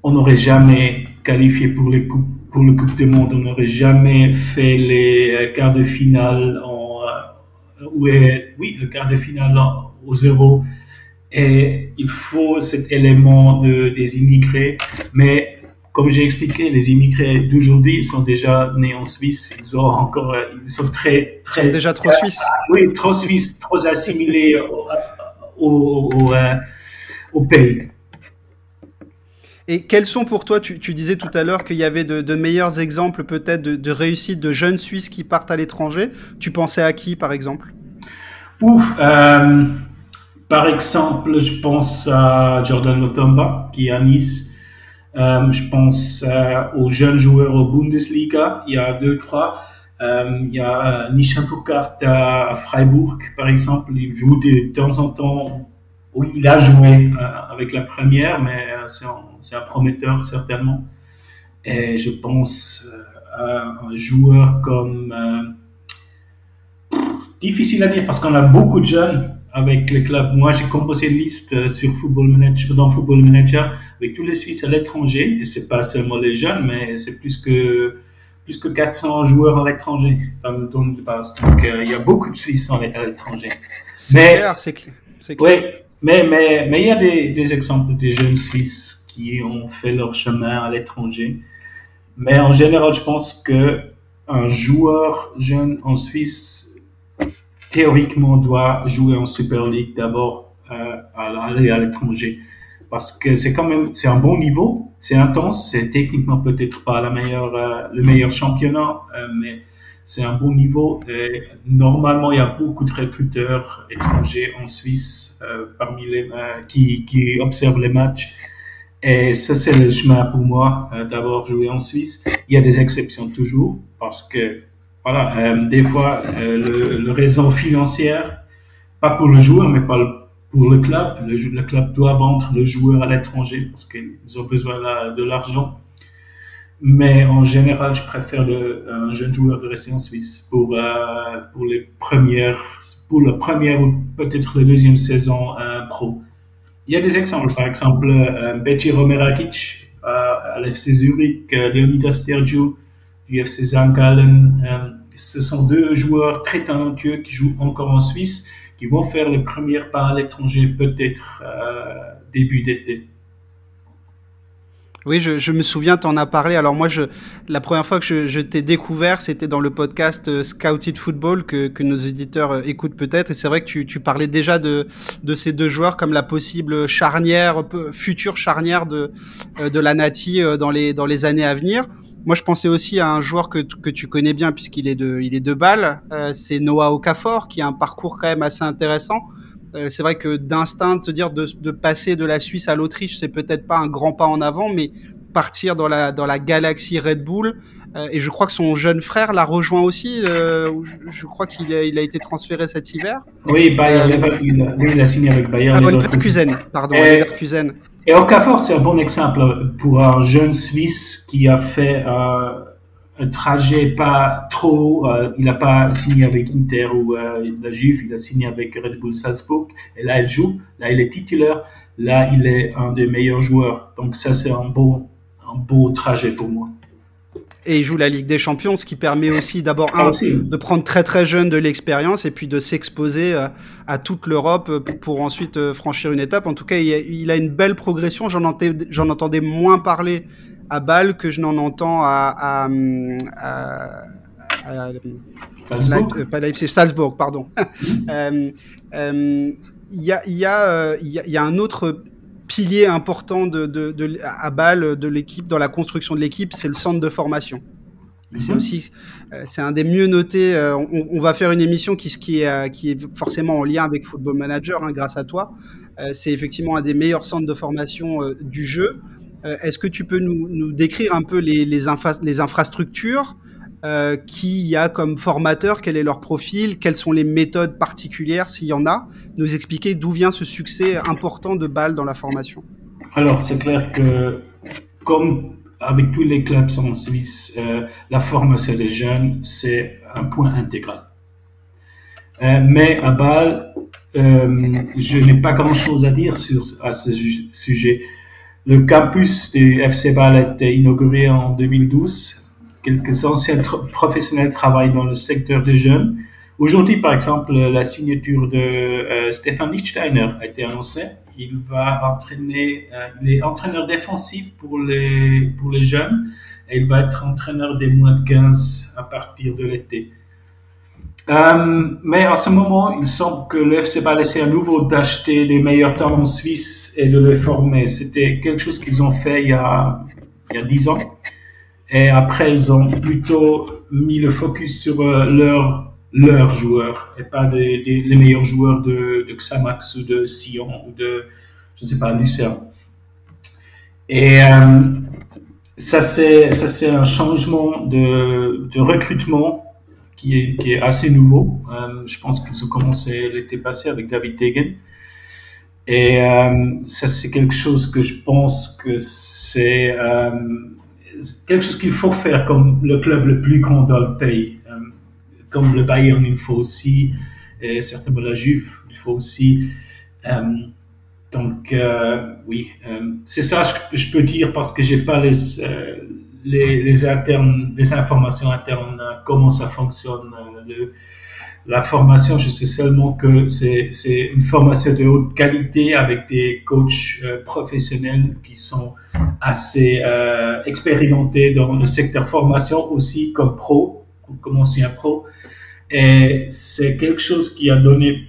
on n'aurait jamais qualifié pour, les coupes, pour le Coupe du Monde. On n'aurait jamais fait les euh, quarts de finale en, euh, oui, le quart de finale au zéro. Et il faut cet élément de, des immigrés. Mais comme j'ai expliqué, les immigrés d'aujourd'hui sont déjà nés en Suisse. Ils ont encore, euh, ils sont très, très. Ils sont déjà trop suisses. Oui, trop suisses, trop assimilés au, au, au pays. Et quels sont pour toi, tu, disais tout à l'heure qu'il y avait de, meilleurs exemples peut-être de, réussite de jeunes Suisses qui partent à l'étranger. Tu pensais à qui par exemple? Euh, par exemple, je pense à Jordan Lotomba qui est à Nice. Euh, je pense euh, aux jeunes joueurs au Bundesliga. Il y a deux, trois. il y a Nishan Burkhardt à Freiburg, par exemple. Il joue de temps en temps oui, il a joué euh, avec la première, mais euh, c'est un, prometteur certainement. Et je pense euh, à un joueur comme... difficile à dire parce qu'on a beaucoup de jeunes avec le club. Moi, j'ai composé une liste sur Football Manager, dans Football Manager avec tous les Suisses à l'étranger. Et c'est pas seulement les jeunes, mais c'est plus que plus que 400 joueurs à l'étranger dans le de base. Donc, il y a beaucoup de Suisses à l'étranger. C'est clair, c'est clair. Oui, mais, mais, mais il y a des, des exemples des jeunes Suisses qui ont fait leur chemin à l'étranger. Mais en général, je pense que un joueur jeune en Suisse, théoriquement, doit jouer en Super League d'abord euh, à aller à l'étranger. Parce que c'est quand même, c'est un bon niveau, c'est intense, c'est techniquement peut-être pas la meilleure, euh, le meilleur championnat, euh, mais c'est un bon niveau. Normalement, il y a beaucoup de recruteurs étrangers en Suisse euh, parmi les, euh, qui, qui, observent les matchs. Et ça, c'est le chemin pour moi euh, d'avoir joué en Suisse. Il y a des exceptions toujours parce que, voilà, des fois, le, le, raison financière, pas pour le joueur, mais pas pour le club. Le club doit vendre le joueur à l'étranger parce qu'ils ont besoin de l'argent. Mais en général, je préfère le, un jeune joueur de rester en Suisse pour, euh, pour, les premières, pour la première ou peut-être la deuxième saison euh, pro. Il y a des exemples, par exemple, euh, Beci Romerakic euh, à l'FC Zurich, euh, Leonidas Stergiou du FC. Euh, ce sont deux joueurs très talentueux qui jouent encore en Suisse, qui vont faire les premières pas à l'étranger peut-être début d'été. Oui, je, je, me souviens, tu en as parlé. Alors moi, je, la première fois que je, je t'ai découvert, c'était dans le podcast euh, Scouted Football que, que nos éditeurs euh, écoutent peut-être. Et c'est vrai que tu, tu, parlais déjà de, de ces deux joueurs comme la possible charnière, future charnière de, euh, de la Nati dans les, dans les années à venir. Moi, je pensais aussi à un joueur que, que tu connais bien puisqu'il est de, il est de Bâle. c'est Noah Okafor qui a un parcours quand même assez intéressant. Euh, c'est vrai que d'instinct, de se dire de, de, passer de la Suisse à l'Autriche, c'est peut-être pas un grand pas en avant, mais partir dans la, dans la galaxie Red Bull. Euh, et je crois que son jeune frère l'a rejoint aussi. Euh, je, crois qu'il a, il a été transféré cet hiver. Oui, Bayer Leverkusen. Oui, il a signé avec Bayer ah, Leverkusen. Pardon, et, Leverkusen. Et Okafor, c'est un bon exemple pour un jeune Suisse qui a fait un trajet pas trop. Euh, il n'a pas signé avec Inter ou euh, la Juve, il a signé avec Red Bull Salzburg. Et là, il joue. Là, il est titulaire. Là, il est un des meilleurs joueurs. Donc ça, c'est un beau, un beau trajet pour moi. Et il joue la Ligue des Champions, ce qui permet aussi d'abord ah, de prendre très très jeune de l'expérience et puis de s'exposer euh, à, toute l'Europe pour, ensuite franchir une étape. En tout cas, il a, une belle progression. J'en entendais moins parler à Bâle que je n'en entends à, Salzbourg. pas Salzbourg, pardon. Il y, a, y, a, y, a, un autre pilier important de, de, à Bâle de l'équipe, dans la construction de l'équipe, c'est le centre de formation. C'est mhm. aussi, euh, c'est un des mieux notés. Euh, on, va faire une émission qui, qui, est, qui est forcément en lien avec Football Manager, hein, grâce à toi. Euh, c'est effectivement un des meilleurs centres de formation du jeu. Euh, est-ce que tu peux nous, décrire un peu les, infrastructures euh, qui y a comme formateur, quel est leur profil, quelles sont les méthodes particulières s'il y en a, nous expliquer d'où vient ce succès important de Bâle dans la formation. Alors c'est clair que comme avec tous les clubs en Suisse, euh, la formation des jeunes c'est un point intégral. mais à Bâle, je n'ai pas grand-chose à dire sur à ce sujet. Le campus du FC Bâle a été inauguré en 2012. Quelques anciens professionnels travaillent dans le secteur des jeunes. Aujourd'hui, par exemple, la signature de euh, Stéphane Lichtsteiner a été annoncée. Il va entraîner, euh, est entraîneur défensif pour les, pour les jeunes et il va être entraîneur des moins de 15 à partir de l'été. Euh, mais en ce moment, il semble que l'FC va laisser à nouveau d'acheter les meilleurs talents suisses et de les former. C'était quelque chose qu'ils ont fait il y a, 10 ans. Et après, ils ont plutôt mis le focus sur euh, leurs joueurs et pas les meilleurs joueurs de, de Xamax ou de Sion ou de, je ne sais pas, Lucerne. Et euh, ça, c'est un changement de recrutement qui est, assez nouveau. Euh, je pense qu'ils ont commencé l'été passé avec David Tegen. Et euh, ça, c'est quelque chose que je pense que c'est euh, quelque chose qu'il faut faire comme le club le plus grand dans le pays. comme le Bayern, il faut aussi, et certainement la Juve, il faut aussi. donc, oui, c'est ça que je peux dire parce que j'ai pas les les, informations internes, euh, comment ça fonctionne. Euh, la formation, je sais seulement que c'est une formation de haute qualité avec des coachs euh, professionnels qui sont assez expérimentés dans le secteur formation aussi comme pro, comme ancien pro. Et c'est quelque chose qui a donné,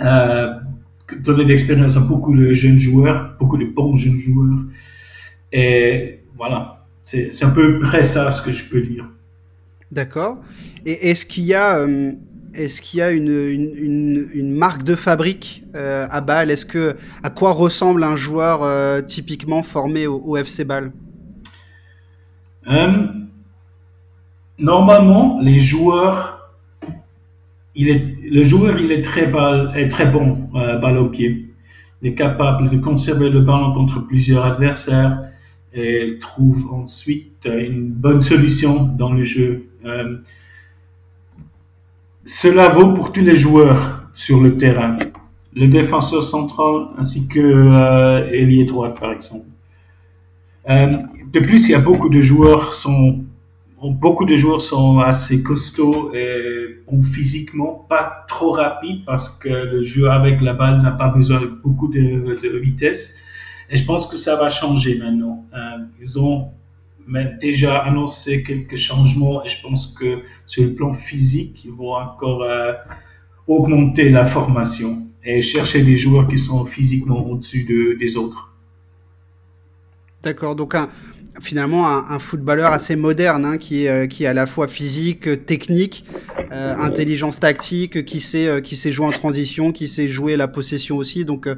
euh, donné d'expérience à beaucoup de jeunes joueurs, beaucoup de bons jeunes joueurs. Et voilà, c'est un peu près ça ce que je peux dire. D'accord. Et est-ce qu'il y a, euh, est-ce qu'il y a une, une, une, marque de fabrique euh, à Bâle? Est-ce que à quoi ressemble un joueur euh, typiquement formé au, FC Bâle? Normalement, les joueurs, il est, le joueur il est très, balle, est très bon balle au pied. Il est capable de conserver le ballon contre plusieurs adversaires et trouve ensuite une bonne solution dans le jeu. Euh, cela vaut pour tous les joueurs sur le terrain, le défenseur central ainsi que euh, droit par exemple. Euh, de plus, il y a beaucoup de joueurs sont beaucoup de joueurs sont assez costauds et physiquement pas trop rapides parce que le jeu avec la balle n'a pas besoin de beaucoup de vitesse. Et je pense que ça va changer maintenant. Euh, ils ont déjà annoncé quelques changements et je pense que sur le plan physique, ils vont encore euh, augmenter la formation et chercher des joueurs qui sont physiquement au-dessus de, des autres. D'accord, donc finalement un, footballeur assez moderne hein, qui, euh, qui est à la fois physique, technique, intelligence tactique, qui sait, qui sait jouer en transition, qui sait jouer la possession aussi. Donc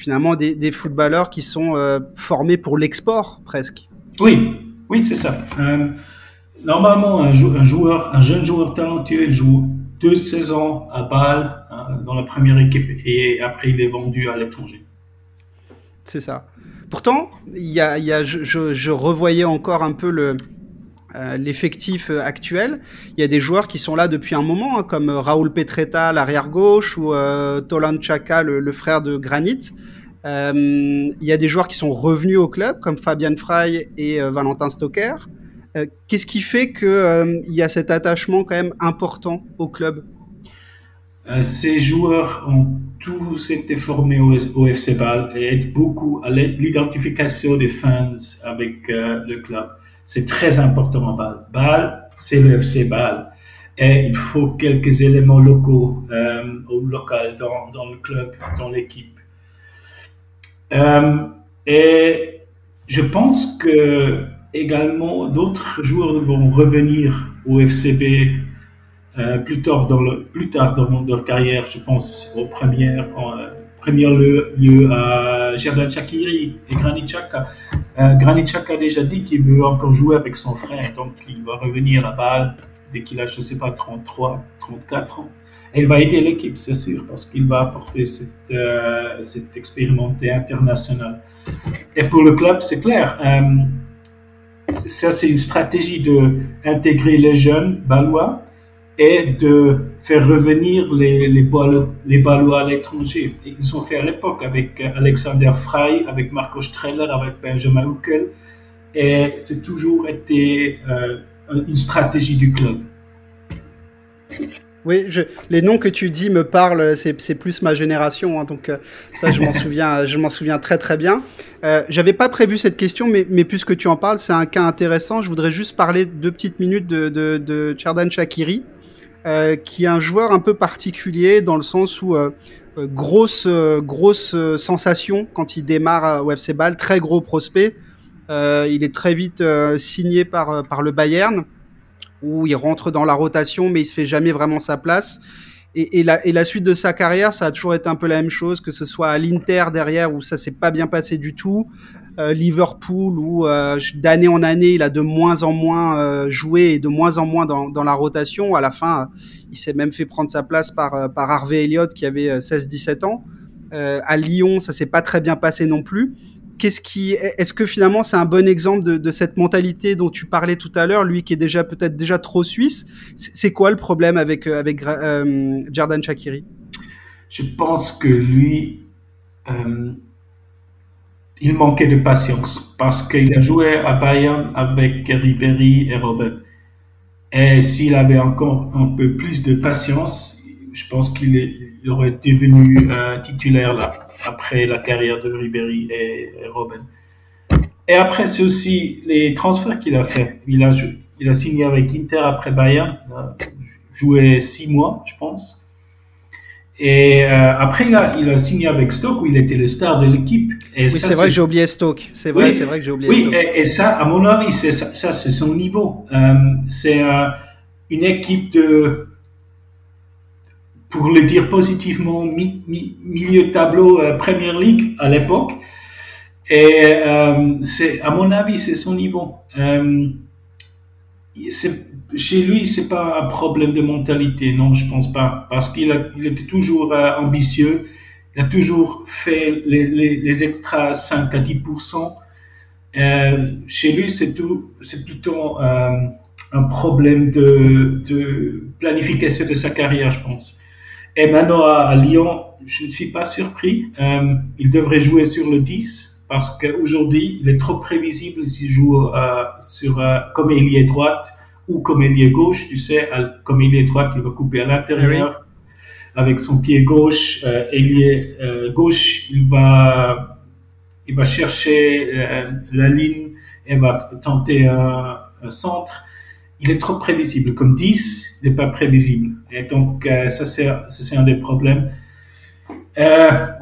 finalement des, footballeurs qui sont euh, formés pour l'export presque. Oui, oui, c'est ça. Euh, normalement, un, joueur, un jeune joueur talentueux, il joue deux saisons à Bâle euh, dans la première équipe et après il est vendu à l'étranger. C'est ça. Pourtant, il y a, je, je, revoyais encore un peu le, l'effectif actuel, il y a des joueurs qui sont là depuis un moment, hein, comme Raoul Petretta, l'arrière gauche, ou Tolan Chaka, le, frère de Granit. il y a des joueurs qui sont revenus au club, comme Fabian Frey et Valentin Stoker. Qu'est-ce qui fait qu'il y a cet attachement quand même important au club? Euh, ces joueurs ont tous été formés au, FC Bâle et aident beaucoup à l'identification des fans avec euh, le club. C'est très important en Bâle. Bâle, c'est le FC Bâle. Et il faut quelques éléments locaux euh, ou local dans, le club, dans l'équipe. et je pense que également d'autres joueurs vont revenir au FCB euh, plus, tard dans leur carrière, je pense aux premières, en, euh, premier lieu à Gerdan Chakiri et Granit Xhaka. Euh, Granit Xhaka a déjà dit qu'il veut encore jouer avec son frère, donc il va revenir à Bâle dès qu'il a, je ne sais pas, 33, 34 ans. Et il va aider l'équipe, c'est sûr, parce qu'il va apporter cette, euh, cette internationale. Et pour le club, c'est clair. ça, c'est une stratégie d'intégrer les jeunes balois et de faire revenir les, les, les Balois à l'étranger. Ils ont fait à l'époque avec Alexander Frey, avec Marco Streller, avec Benjamin Huckel, et c'est toujours été euh, une stratégie du club. Oui, je, les noms que tu dis me parlent, c'est plus ma génération, hein, donc euh, ça je m'en souviens, je m'en souviens très très bien. Euh, J'avais pas prévu cette question, mais, mais puisque tu en parles, c'est un cas intéressant. Je voudrais juste parler deux petites minutes de, de, de Shakiri. Euh, qui est un joueur un peu particulier dans le sens où euh, euh, grosse grosse sensation quand il démarre au FC Bâle, très gros prospect. il est très vite signé par par le Bayern où il rentre dans la rotation mais il se fait jamais vraiment sa place. Et, et, la, et, la, suite de sa carrière, ça a toujours été un peu la même chose, que ce soit à l'Inter derrière où ça s'est pas bien passé du tout, euh, Liverpool où euh, d'année en année il a de moins en moins euh, joué et de moins en moins dans, dans la rotation. À la fin, il s'est même fait prendre sa place par, par Harvey Elliott qui avait 16-17 ans. à Lyon, ça s'est pas très bien passé non plus qu'est-ce qui, est-ce que finalement c'est un bon exemple de, cette mentalité dont tu parlais tout à l'heure, lui qui est déjà peut-être déjà trop suisse? C'est quoi le problème avec avec euh, Jordan Shakiri Je pense que lui, euh, il manquait de patience parce qu'il a joué à Bayern avec Ribéry et Robert. Et s'il avait encore un peu plus de patience, je pense qu'il aurait devenu euh, titulaire là, après la carrière de Ribéry et, Robin. Et après, c'est aussi les transferts qu'il a fait. Il a, il signé avec Inter après Bayern, a joué six mois, je pense. Et euh, après, il a, il a signé avec Stoke où il était le star de l'équipe. Oui, c'est vrai que j'ai oublié Stoke. C'est vrai, c'est vrai que j'ai oublié oui, Stoke. Et, et, ça, à mon avis, c'est ça, ça c'est son niveau. Euh, c'est euh, une équipe de, pour le dire positivement, mi, mi, milieu tableau euh, Premier League à l'époque. Et c'est, à mon avis, c'est son niveau. Euh, chez lui, c'est pas un problème de mentalité, non, je pense pas, parce qu'il il était toujours euh, ambitieux, il a toujours fait les, les, les extras 5 à 10% euh, Chez lui, c'est tout, c'est plutôt euh, un problème de, de, planification de sa carrière, je pense. Et maintenant à, Lyon, je ne suis pas surpris. Euh, il devrait jouer sur le 10 parce qu'aujourd'hui, il est trop prévisible s'il joue euh, sur, comme ailier droite ou comme ailier gauche. Tu sais, comme ailier droite, il va couper à l'intérieur. Avec son pied gauche, euh, ailier euh, gauche, il va, il va chercher euh, la ligne et va tenter un, un, centre. Il est trop prévisible. Comme 10, il n'est pas prévisible. Et donc, euh, ça, c'est un des problèmes.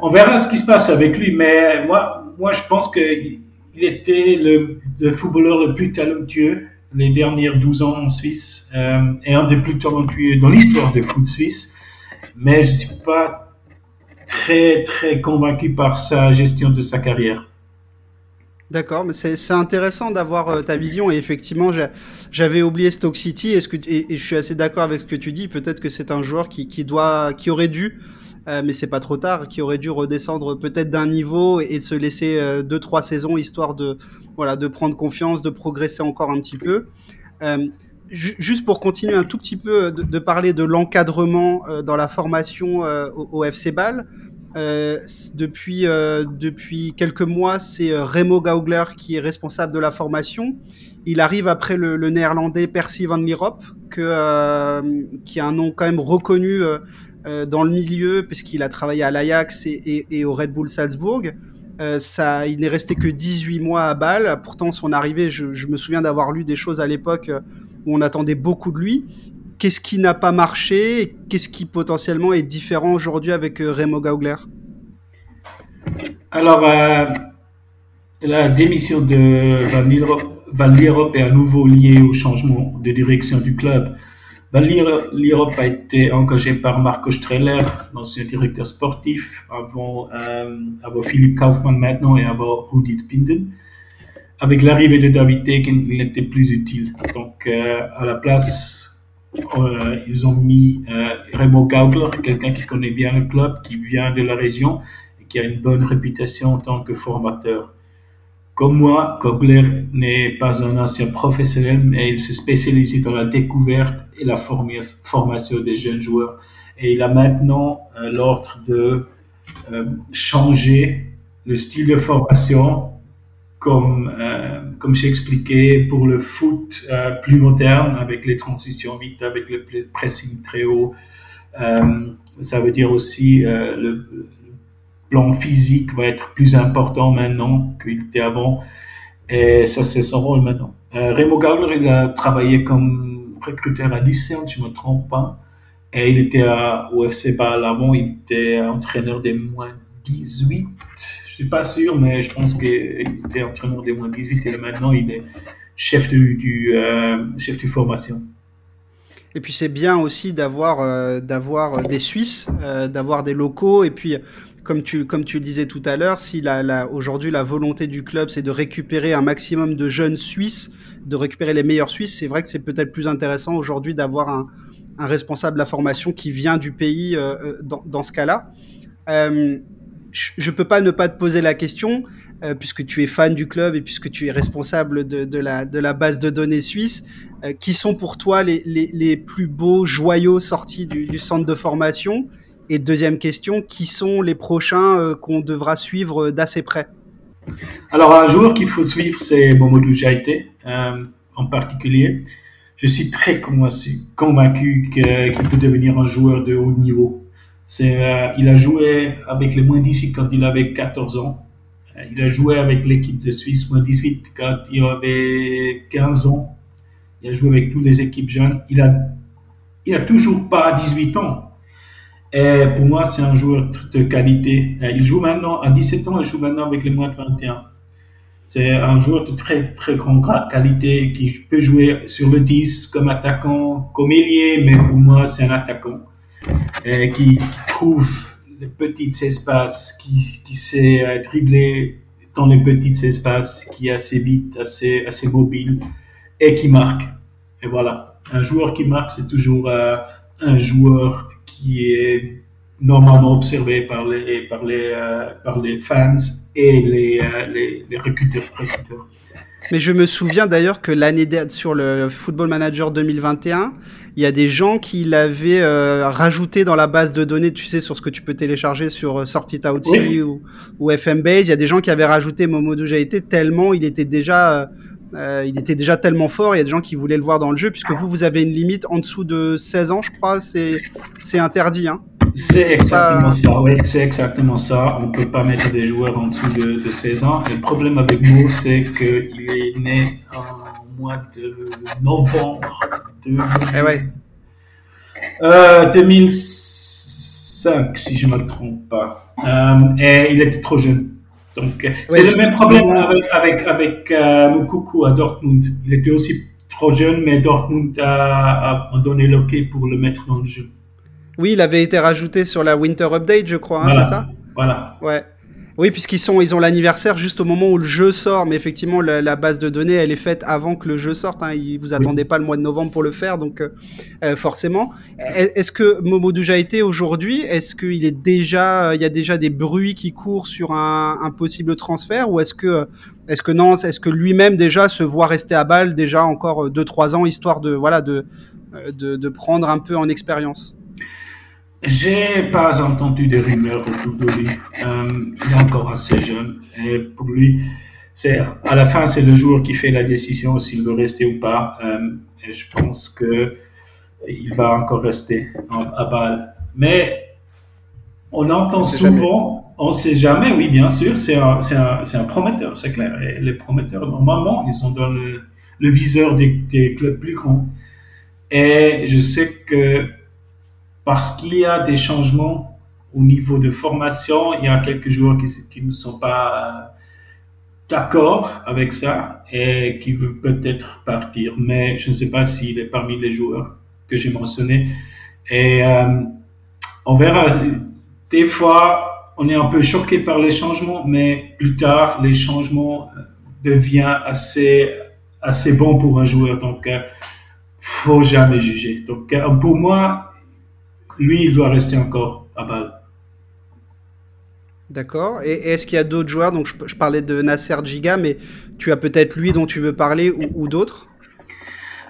On verra ce qui se passe avec lui, mais moi, moi je pense qu'il était le, le, footballeur le plus talentueux les dernières 12 ans en Suisse euh, et un des plus talentueux dans l'histoire du foot suisse. Mais je ne suis pas très, très convaincu par sa gestion de sa carrière. D'accord, mais c'est intéressant d'avoir euh, ta vision et effectivement j'avais oublié Stoke City et, et, je suis assez d'accord avec ce que tu dis. Peut-être que c'est un joueur qui, qui, doit, qui aurait dû, euh, mais c'est pas trop tard, qui aurait dû redescendre peut-être d'un niveau et, se laisser euh, deux trois saisons histoire de voilà de prendre confiance, de progresser encore un petit peu. juste pour continuer un tout petit peu de, parler de l'encadrement dans la formation au, FC Bâle, depuis, depuis quelques mois, c'est Remo Gaugler qui est responsable de la formation. Il arrive après le, néerlandais Percy van Lierop, qui a un nom quand même reconnu dans le milieu, puisqu'il a travaillé à l'Ajax et, au Red Bull Salzbourg. ça, il n'est resté que 18 mois à Bâle. Pourtant, son arrivée, je, me souviens d'avoir lu des choses à l'époque où on attendait beaucoup de lui. Qu'est-ce qui n'a pas marché Qu'est-ce qui potentiellement est différent aujourd'hui avec euh, Remo Gaugler? Alors, euh, la démission de Van Lierop est à nouveau liée au changement de direction du club. Van Lierop a été engagé par Marco Streller, l'ancien directeur sportif, avant, euh, avant Philippe Kaufmann maintenant et avant Rudi Spinden avec l'arrivée de David Tegen, il n'était plus utile. Donc, euh, à la place, euh, ils ont mis Remo Gaugler, quelqu'un qui connaît bien le club, qui vient de la région et qui a une bonne réputation en tant que formateur. Comme moi, Gaugler n'est pas un ancien professionnel, mais il s'est spécialisé dans la découverte et la formation des jeunes joueurs. Et il a maintenant l'ordre de changer le style de formation comme, euh, comme j'ai expliqué, pour le foot euh, plus moderne, avec les transitions vite, avec le pressing très haut. Euh, ça veut dire aussi euh, le plan physique va être plus important maintenant qu'il était avant. Et ça, c'est son rôle maintenant. Euh, Remo Gauler, il a travaillé comme recruteur à Lucerne, je ne me trompe pas. Et il était au FC Bâle avant, il était entraîneur des moins 18 suis pas sûr, mais je pense qu'il était entraîneur des moins 18 et maintenant il est chef du, euh, chef de formation. Et puis c'est bien aussi d'avoir euh, des Suisses, d'avoir des locaux. Et puis comme tu le disais tout à l'heure, si aujourd'hui la volonté du club c'est de récupérer un maximum de jeunes Suisses, de récupérer les meilleurs Suisses, c'est vrai que c'est peut-être plus intéressant aujourd'hui d'avoir un, responsable de la formation qui vient du pays dans, dans, ce cas-là. Je ne peux pas ne pas te poser la question, euh, puisque tu es fan du club et puisque tu es responsable de, la, base de données suisse, euh, qui sont pour toi les, plus beaux joyaux sortis du, centre de formation? Et deuxième question, qui sont les prochains euh, qu'on devra suivre d'assez près? Alors, un joueur qu'il faut suivre, c'est Momodou Jaité, en particulier. Je suis très convaincu, convaincu qu'il peut devenir un joueur de haut niveau. Euh, il a joué avec les moins 18 quand il avait 14 ans. Euh, il a joué avec l'équipe de Suisse moins 18 quand il avait 15 ans. Il a joué avec toutes les équipes jeunes. Il a, il a toujours pas 18 ans. Et pour moi, c'est un joueur de qualité. Euh, il joue maintenant, à 17 ans, il joue maintenant avec les moins de 21. C'est un joueur de très, très grande qualité qui peut jouer sur le 10 comme attaquant, comme ailier, mais pour moi, c'est un attaquant. Euh, qui trouve les petits espaces, qui, qui sait euh, dribbler dans les petits espaces, qui est assez vite, assez, assez mobile et qui marque. Et voilà, un joueur qui marque, c'est toujours euh, un joueur qui est normalement observé par les, par les, par les fans et les, les, les recruteurs, recruteurs. Mais je me souviens d'ailleurs que l'année sur le Football Manager 2021, il y a des gens qui l'avaient euh, rajouté dans la base de données, tu sais, sur ce que tu peux télécharger sur euh, Sortit ou, ou FMBase. Il y a des gens qui avaient rajouté Momodou Jaité tellement il était déjà, euh, il était déjà tellement fort. Il y a des gens qui voulaient le voir dans le jeu, puisque vous, vous avez une limite en dessous de 16 ans, je crois. C'est, c'est interdit, hein. C'est exactement ça, oui, c'est exactement ça. On ne peut pas mettre des joueurs en dessous de, de 16 ans. Et le problème avec Mo, c'est qu'il est né en mois de novembre de, eh ouais. euh, 2005, si je ne me trompe pas. Euh, et il était trop jeune. Donc, c'est le même problème avec, avec, avec euh, Moukoukou à Dortmund. Il était aussi trop jeune, mais Dortmund a, a donné l'OK pour le mettre dans le jeu. Oui, il avait été rajouté sur la Winter Update, je crois, hein, c'est ça? Voilà. Ouais. Oui, puisqu'ils sont, ils ont l'anniversaire juste au moment où le jeu sort, mais effectivement la, base de données, elle est faite avant que le jeu sorte. Hein. Ils vous attendez pas le mois de novembre pour le faire, donc euh, euh, forcément. Est-ce que Momodou été aujourd'hui, est-ce qu'il est déjà, il y a déjà des bruits qui courent sur un, possible transfert, ou est-ce que, est-ce que non, est-ce que lui-même déjà se voit rester à balle déjà encore 2-3 ans, histoire de voilà de, de, de prendre un peu en expérience? J'ai pas entendu de rumeurs autour de lui. Euh, il est encore assez jeune et pour lui, c'est à la fin c'est le joueur qui fait la décision s'il veut rester ou pas. Euh, et je pense que il va encore rester à Bâle. Mais on entend souvent, on ne sait jamais, oui bien sûr, c'est un, un, un, prometteur, c'est clair. Et les prometteurs normalement ils sont dans le, le viseur des, des clubs plus grands. Et je sais que parce qu'il y a des changements au niveau de formation. Il y a quelques joueurs qui, ne sont pas euh, d'accord avec ça et qui veulent peut-être partir, mais je ne sais pas s'il est parmi les joueurs que j'ai mentionnés. Et euh, on verra. Des fois, on est un peu choqué par les changements, mais plus tard, les changements euh, deviennent assez, assez bons pour un joueur. Donc, ne faut jamais juger. Donc, pour moi, lui, il doit rester encore à Bâle. D'accord. Et est-ce qu'il y a d'autres joueurs? Donc, je, parlais de Nasser Giga, mais tu as peut-être lui dont tu veux parler ou, d'autres?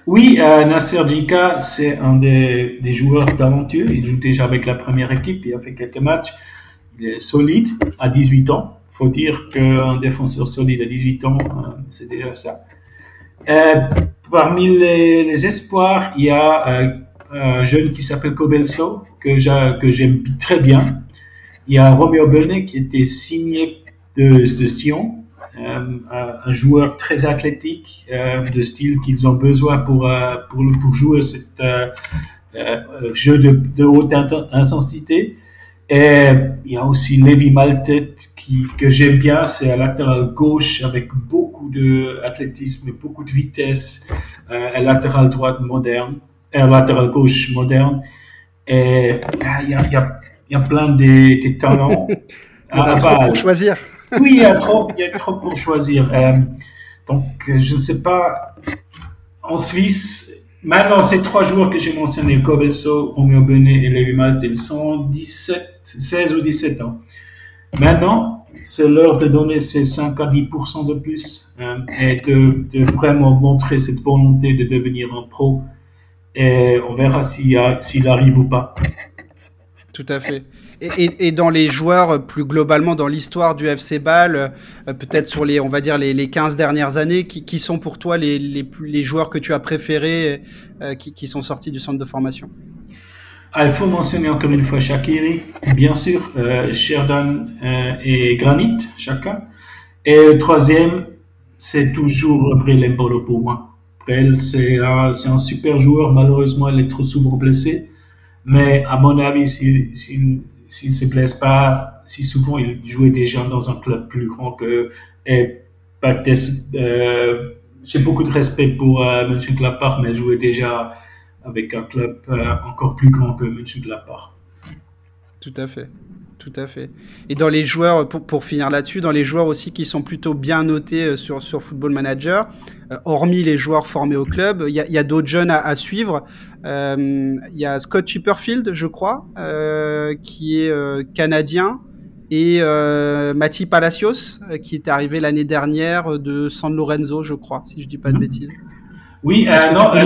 Oui, euh, Nasser Giga, c'est un des, joueurs d'aventure. Il joue déjà avec la première équipe. Il a fait quelques matchs. Il est solide à 18 ans. Il faut dire qu'un défenseur solide à 18 ans, euh, c'est déjà ça. Euh, parmi les, espoirs, il y a un jeune qui s'appelle Cobelso, que j'aime très bien. Il y a Romeo Benet qui était signé de, de Sion, euh, un joueur très athlétique, euh, de style qu'ils ont besoin pour, euh, pour, pour, jouer ce jeu de, de, haute intensité. Et il y a aussi Levi Maltet qui, que j'aime bien, c'est un latéral gauche avec beaucoup d'athlétisme, beaucoup de vitesse, un latéral droite moderne un latéral gauche moderne. Et ah, il y, a, y, a, y, a, plein de, de talents. il y a trop pour choisir. oui, il y, a trop, il y a trop pour choisir. Euh, donc, je ne sais pas. En Suisse, maintenant, ces trois joueurs que j'ai mentionnés, Cobesso, Romeo Benet et Levi Malte, ils sont 17, 16 ou 17 ans. Maintenant, c'est l'heure de donner ces 5 à 10% de plus euh, et de, de, vraiment montrer cette volonté de devenir un pro et on verra s'il arrive ou pas. Tout à fait. Et, dans les joueurs, plus globalement dans l'histoire du FC Bâle, euh, peut-être sur les, on va dire, les, 15 dernières années, qui, sont pour toi les, les, joueurs que tu as préférés, euh, qui, sont sortis du centre de formation? Ah, Il faut mentionner encore une fois Shakiri, bien sûr, euh, Sheridan et Granit, chacun. Et le troisième, c'est toujours Bril Mbolo pour moi c'est un, super joueur. Malheureusement, il est trop souvent blessé. Mais à mon avis, s'il ne se blesse pas si souvent, il jouait déjà dans un club plus grand que. Euh, j'ai beaucoup de respect pour euh, Mönchengladbach, mais il jouait déjà avec un club euh, encore plus grand que Mönchengladbach. Tout à fait. Tout à fait. Et dans les joueurs, pour, pour finir là-dessus, dans les joueurs aussi qui sont plutôt bien notés euh, sur, sur Football Manager, euh, hormis les joueurs formés au club, il y a, d'autres jeunes à, suivre. Euh, il y a Scott Chipperfield, je crois, qui est canadien, et Mati Palacios, qui est arrivé l'année dernière de San Lorenzo, je crois, si je dis pas de bêtises. Oui, non,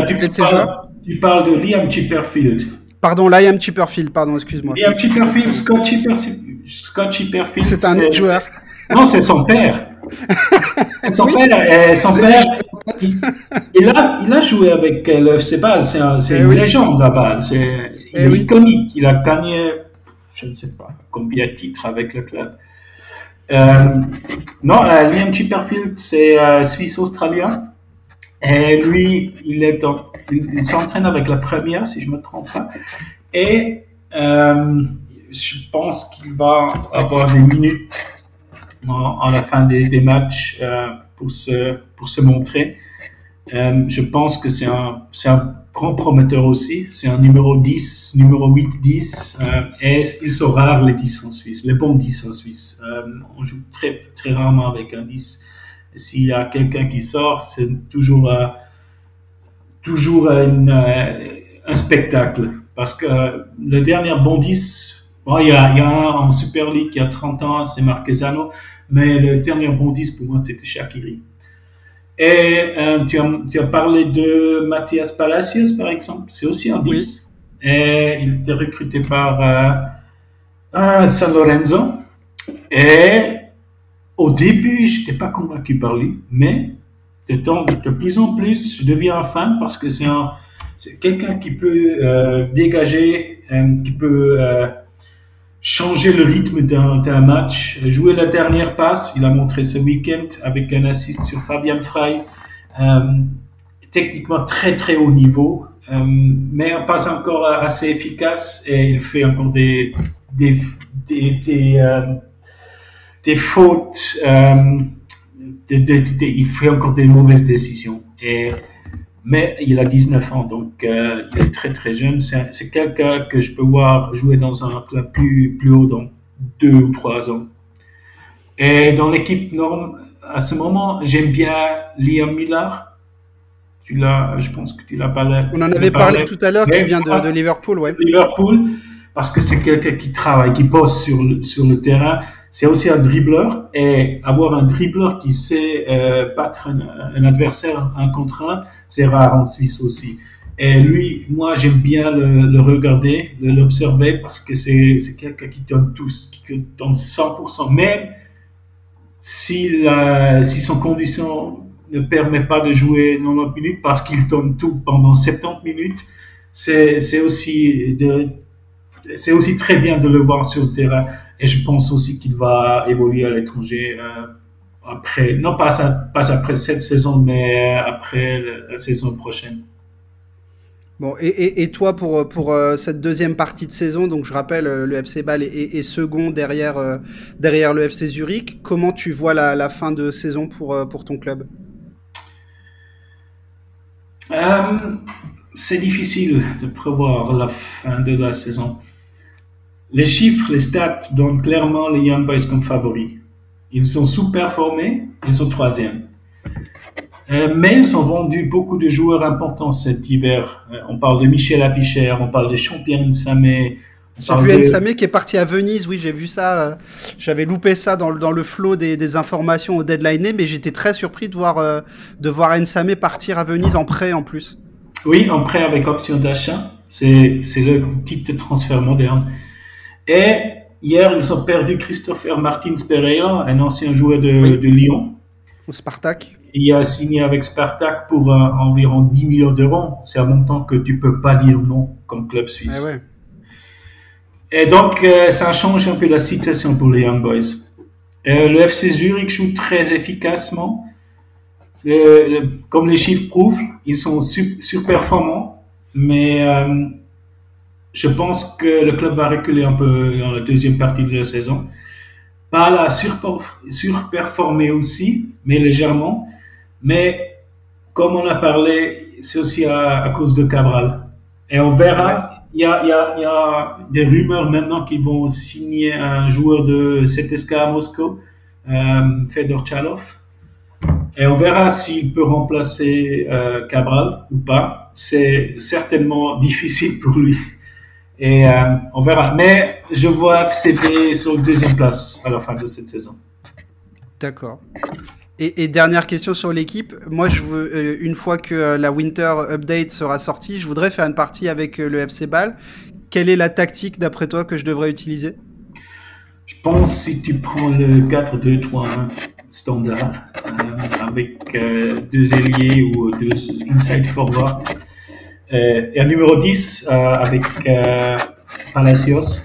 tu, parles, tu, parles, de Liam Chipperfield. Pardon, Liam Chipperfield, pardon, excuse-moi. Liam Chipperfield, Scott Chipperfield. Scott Chipperfield. C'est un autre joueur. Non, c'est son père. son père, son père il, a, il a joué avec le FC Bâle, c'est eh une légende à Bâle, c'est eh iconique. Il a gagné, je ne sais pas combien de titres avec le club. Euh, non, euh, Liam Chipperfield, c'est euh, Suisse-Australien. Et lui, il est il, s'entraîne avec la première, si je me trompe pas. Et euh, je pense qu'il va avoir des minutes à la fin des, des matchs euh, pour, se, pour se montrer. Euh, je pense que c'est un, un, grand prometteur aussi. C'est un numéro 10, numéro 8, 10. Euh, et ils sont rares les 10 en Suisse, les bons 10 en Suisse. Euh, on joue très, très rarement avec un 10. S'il y a quelqu'un qui sort, c'est toujours, euh, toujours une, un spectacle. Parce que le dernier bon 10, bon, il, y a, il y a un en Super League qui a 30 ans, c'est Marquezano. Mais le dernier bon 10 pour moi, c'était Shakiri. Et euh, tu, as, tu, as, parlé de Mathias Palacios, par exemple. C'est aussi un 10. Et il était recruté par euh, San Lorenzo. Et au début, je n'étais pas convaincu par lui. Mais de, temps, de plus en plus, je deviens un fan parce que c'est quelqu'un qui peut euh, dégager, qui peut changer le rythme d'un match, jouer la dernière passe. Il a montré ce week-end avec un assist sur Fabian Frey. Euh, techniquement très très haut niveau, euh, mais pas encore assez efficace et il fait encore des, des, des, euh, des fautes. Euh, il fait encore des mauvaises décisions. Et mais il a 19 ans, donc euh, il est très très jeune. C'est quelqu'un que je peux voir jouer dans un club plus, plus haut dans deux ou trois ans. Et dans l'équipe norme, à ce moment, j'aime bien Liam Miller. Tu l'as, je pense que tu l'as parlé. On en avait parlé, tout à l'heure, qui vient de, de, Liverpool, ouais. Liverpool, parce que c'est quelqu'un qui travaille, qui bosse sur le, sur le terrain c'est aussi un dribbleur et avoir un dribbleur qui sait euh, battre un, adversaire un contre un, c'est rare en Suisse aussi. Et lui, moi, j'aime bien le, regarder, l'observer parce que c'est quelqu'un qui donne tout, qui donne 100%, même si, si son condition ne permet pas de jouer 90 minutes parce qu'il donne tout pendant 70 minutes, c'est aussi, aussi très bien de le voir sur le terrain. Et je pense aussi qu'il va évoluer à l'étranger euh, après, non pas, pas, après cette saison, mais après la, saison prochaine. Bon, et, et, toi, pour, pour euh, cette deuxième partie de saison, donc je rappelle, euh, le FC Bâle est, second derrière, derrière le FC Zurich. Comment tu vois la, la fin de saison pour, pour ton club? C'est difficile de prévoir la fin de la saison. Les chiffres, les stats donnent clairement les Young Boys comme favoris. Ils sont sous-performés, ils sont troisième. Euh, mais ils ont vendu beaucoup de joueurs importants cet hiver. Euh, on parle de Michel Apicher, on parle de Champion Samé. J'ai vu de... Samé qui est parti à Venise, oui, j'ai vu ça. Euh, j'avais loupé ça dans, dans le flot des, des, informations au deadline, mais j'étais très surpris de voir, de voir Nsame partir à Venise en prêt en plus. Oui, en prêt avec option d'achat. C'est le type de transfert moderne. Et hier, ils ont perdu Christopher Martins Pereira, un ancien joueur de, de Lyon. Au Spartak. Il a signé avec Spartak pour euh, environ 10 millions d'euros. C'est un montant que tu peux pas dire non comme club suisse. ouais. Et donc, euh, ça change un peu la situation pour les Young Boys. Euh, le FC Zurich joue très efficacement. comme les chiffres prouvent, ils sont surperformants, mais je pense que le club va reculer un peu dans la deuxième partie de la saison. Pas la surperformer aussi, mais légèrement. Mais comme on a parlé, c'est aussi à, cause de Cabral. Et on verra. Il y, a, il, y a, il y a, des rumeurs maintenant qu'ils vont signer un joueur de CTSK à Moscou, euh, Fedor Chalov. Et on verra s'il peut remplacer euh, Cabral ou pas. C'est certainement difficile pour lui. Et euh, on verra. Mais je vois FCB sur deuxième place à la fin de cette saison. D'accord. Et, dernière question sur l'équipe. Moi, je veux, euh, une fois que euh, la Winter Update sera sortie, je voudrais faire une partie avec le FC Ball. Quelle est la tactique, d'après toi, que je devrais utiliser? Je pense si tu prends le 4-2-3-1 standard, avec deux ailiers ou deux inside forward, et un numéro 10 euh, avec euh, Palacios,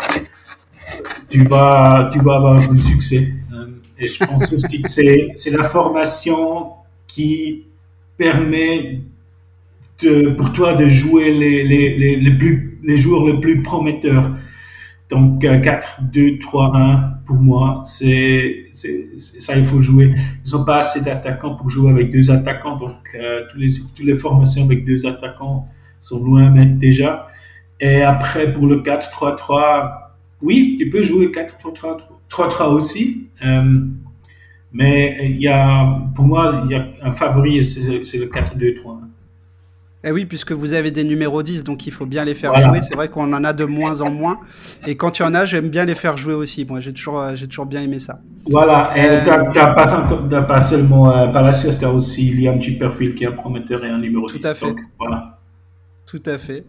tu vas, tu vas avoir du succès. et je pense aussi que c'est la formation qui permet pour toi de jouer les, les, les, les, plus, les joueurs les plus prometteurs. Donc 4, 2, 3, 1, pour moi, c'est ça il faut jouer. Ils n'ont pas assez d'attaquants pour jouer avec deux attaquants, donc euh, toutes les formations avec deux attaquants sont loin mais déjà. Et après, pour le 4-3-3, oui, tu peux jouer 4-3-3 aussi. Euh, mais il y a, pour moi, il y a un favori, c'est le 4-2-3. Eh oui, puisque vous avez des numéros 10, donc il faut bien les faire jouer. C'est vrai qu'on en a de moins en moins. Et quand il y en a, j'aime bien les faire jouer aussi. Moi, j'ai toujours, euh, j'ai toujours bien aimé ça. Voilà. Et euh... tu n'as pas, pas, seulement euh, Palacios, tu as aussi Liam Chipperfield qui est un prometteur et un numéro 10. Tout à fait. voilà. Tout à fait.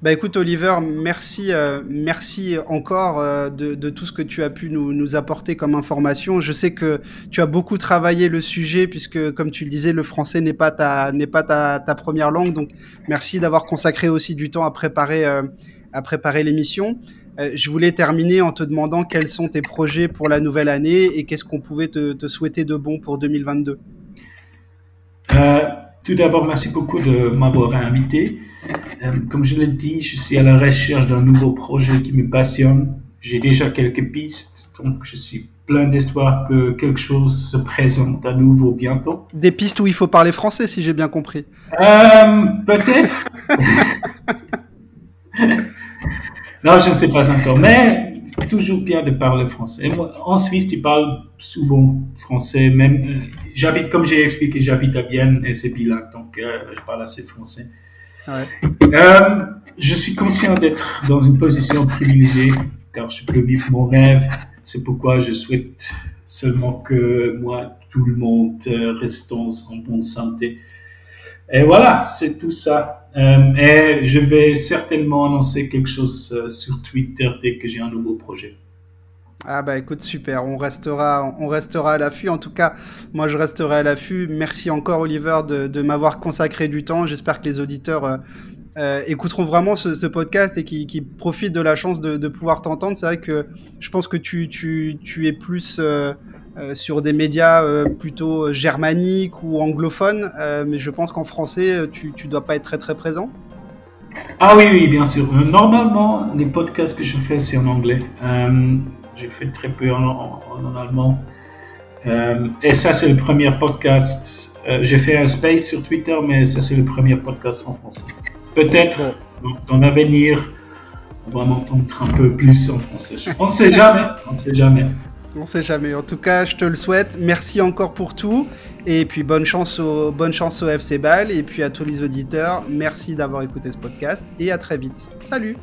Bah écoute Oliver, merci, euh, merci encore euh, de, de, tout ce que tu as pu nous, nous, apporter comme information. Je sais que tu as beaucoup travaillé le sujet puisque, comme tu le disais, le français n'est pas ta n'est pas ta, ta, première langue. Donc merci d'avoir consacré aussi du temps à préparer euh, à préparer l'émission. Euh, je voulais terminer en te demandant quels sont tes projets pour la nouvelle année et qu'est-ce qu'on pouvait te, te, souhaiter de bon pour 2022. Tout d'abord, merci beaucoup de m'avoir invité. Euh, comme je l'ai dit, je suis à la recherche d'un nouveau projet qui me passionne. J'ai déjà quelques pistes, donc je suis plein d'espoir que quelque chose se présente à nouveau bientôt. Des pistes où il faut parler français, si j'ai bien compris. Euh, Peut-être. non, je ne sais pas encore, mais toujours bien de parler français. en Suisse, tu parles souvent français, même. Euh, j'habite, comme j'ai expliqué, j'habite à Vienne et c'est bilingue, donc euh, je parle assez français. Euh, je suis conscient d'être dans une position privilégiée car je peux vivre mon rêve. C'est pourquoi je souhaite seulement que moi, tout le monde, restons en bonne santé. Et voilà, c'est tout ça. Euh, et je vais certainement annoncer quelque chose sur Twitter dès que j'ai un nouveau projet. Ah bah écoute, super, on restera, on restera à l'affût. En tout cas, moi je resterai à l'affût. Merci encore Oliver de, m'avoir consacré du temps. J'espère que les auditeurs euh, euh, écouteront vraiment ce, podcast et qui, profitent de la chance de, pouvoir t'entendre. C'est vrai que je pense que tu, es plus euh, euh sur des médias euh, plutôt germaniques ou anglophones, euh, mais je pense qu'en français, tu, tu dois pas être très très présent. Ah oui, oui, bien sûr. Normalement, les podcasts que je fais, c'est en anglais. J'ai fait très peu en, en, en allemand. Euh, et ça, c'est le premier podcast. Euh, J'ai fait un space sur Twitter, mais ça, c'est le premier podcast en français. Peut-être dans l'avenir, on va m'entendre un peu plus en français. On ne sait jamais. On ne sait jamais. On sait jamais. En tout cas, je te le souhaite. Merci encore pour tout. Et puis, bonne chance au, bonne chance au FC Ball. Et puis, à tous les auditeurs, merci d'avoir écouté ce podcast. Et à très vite. Salut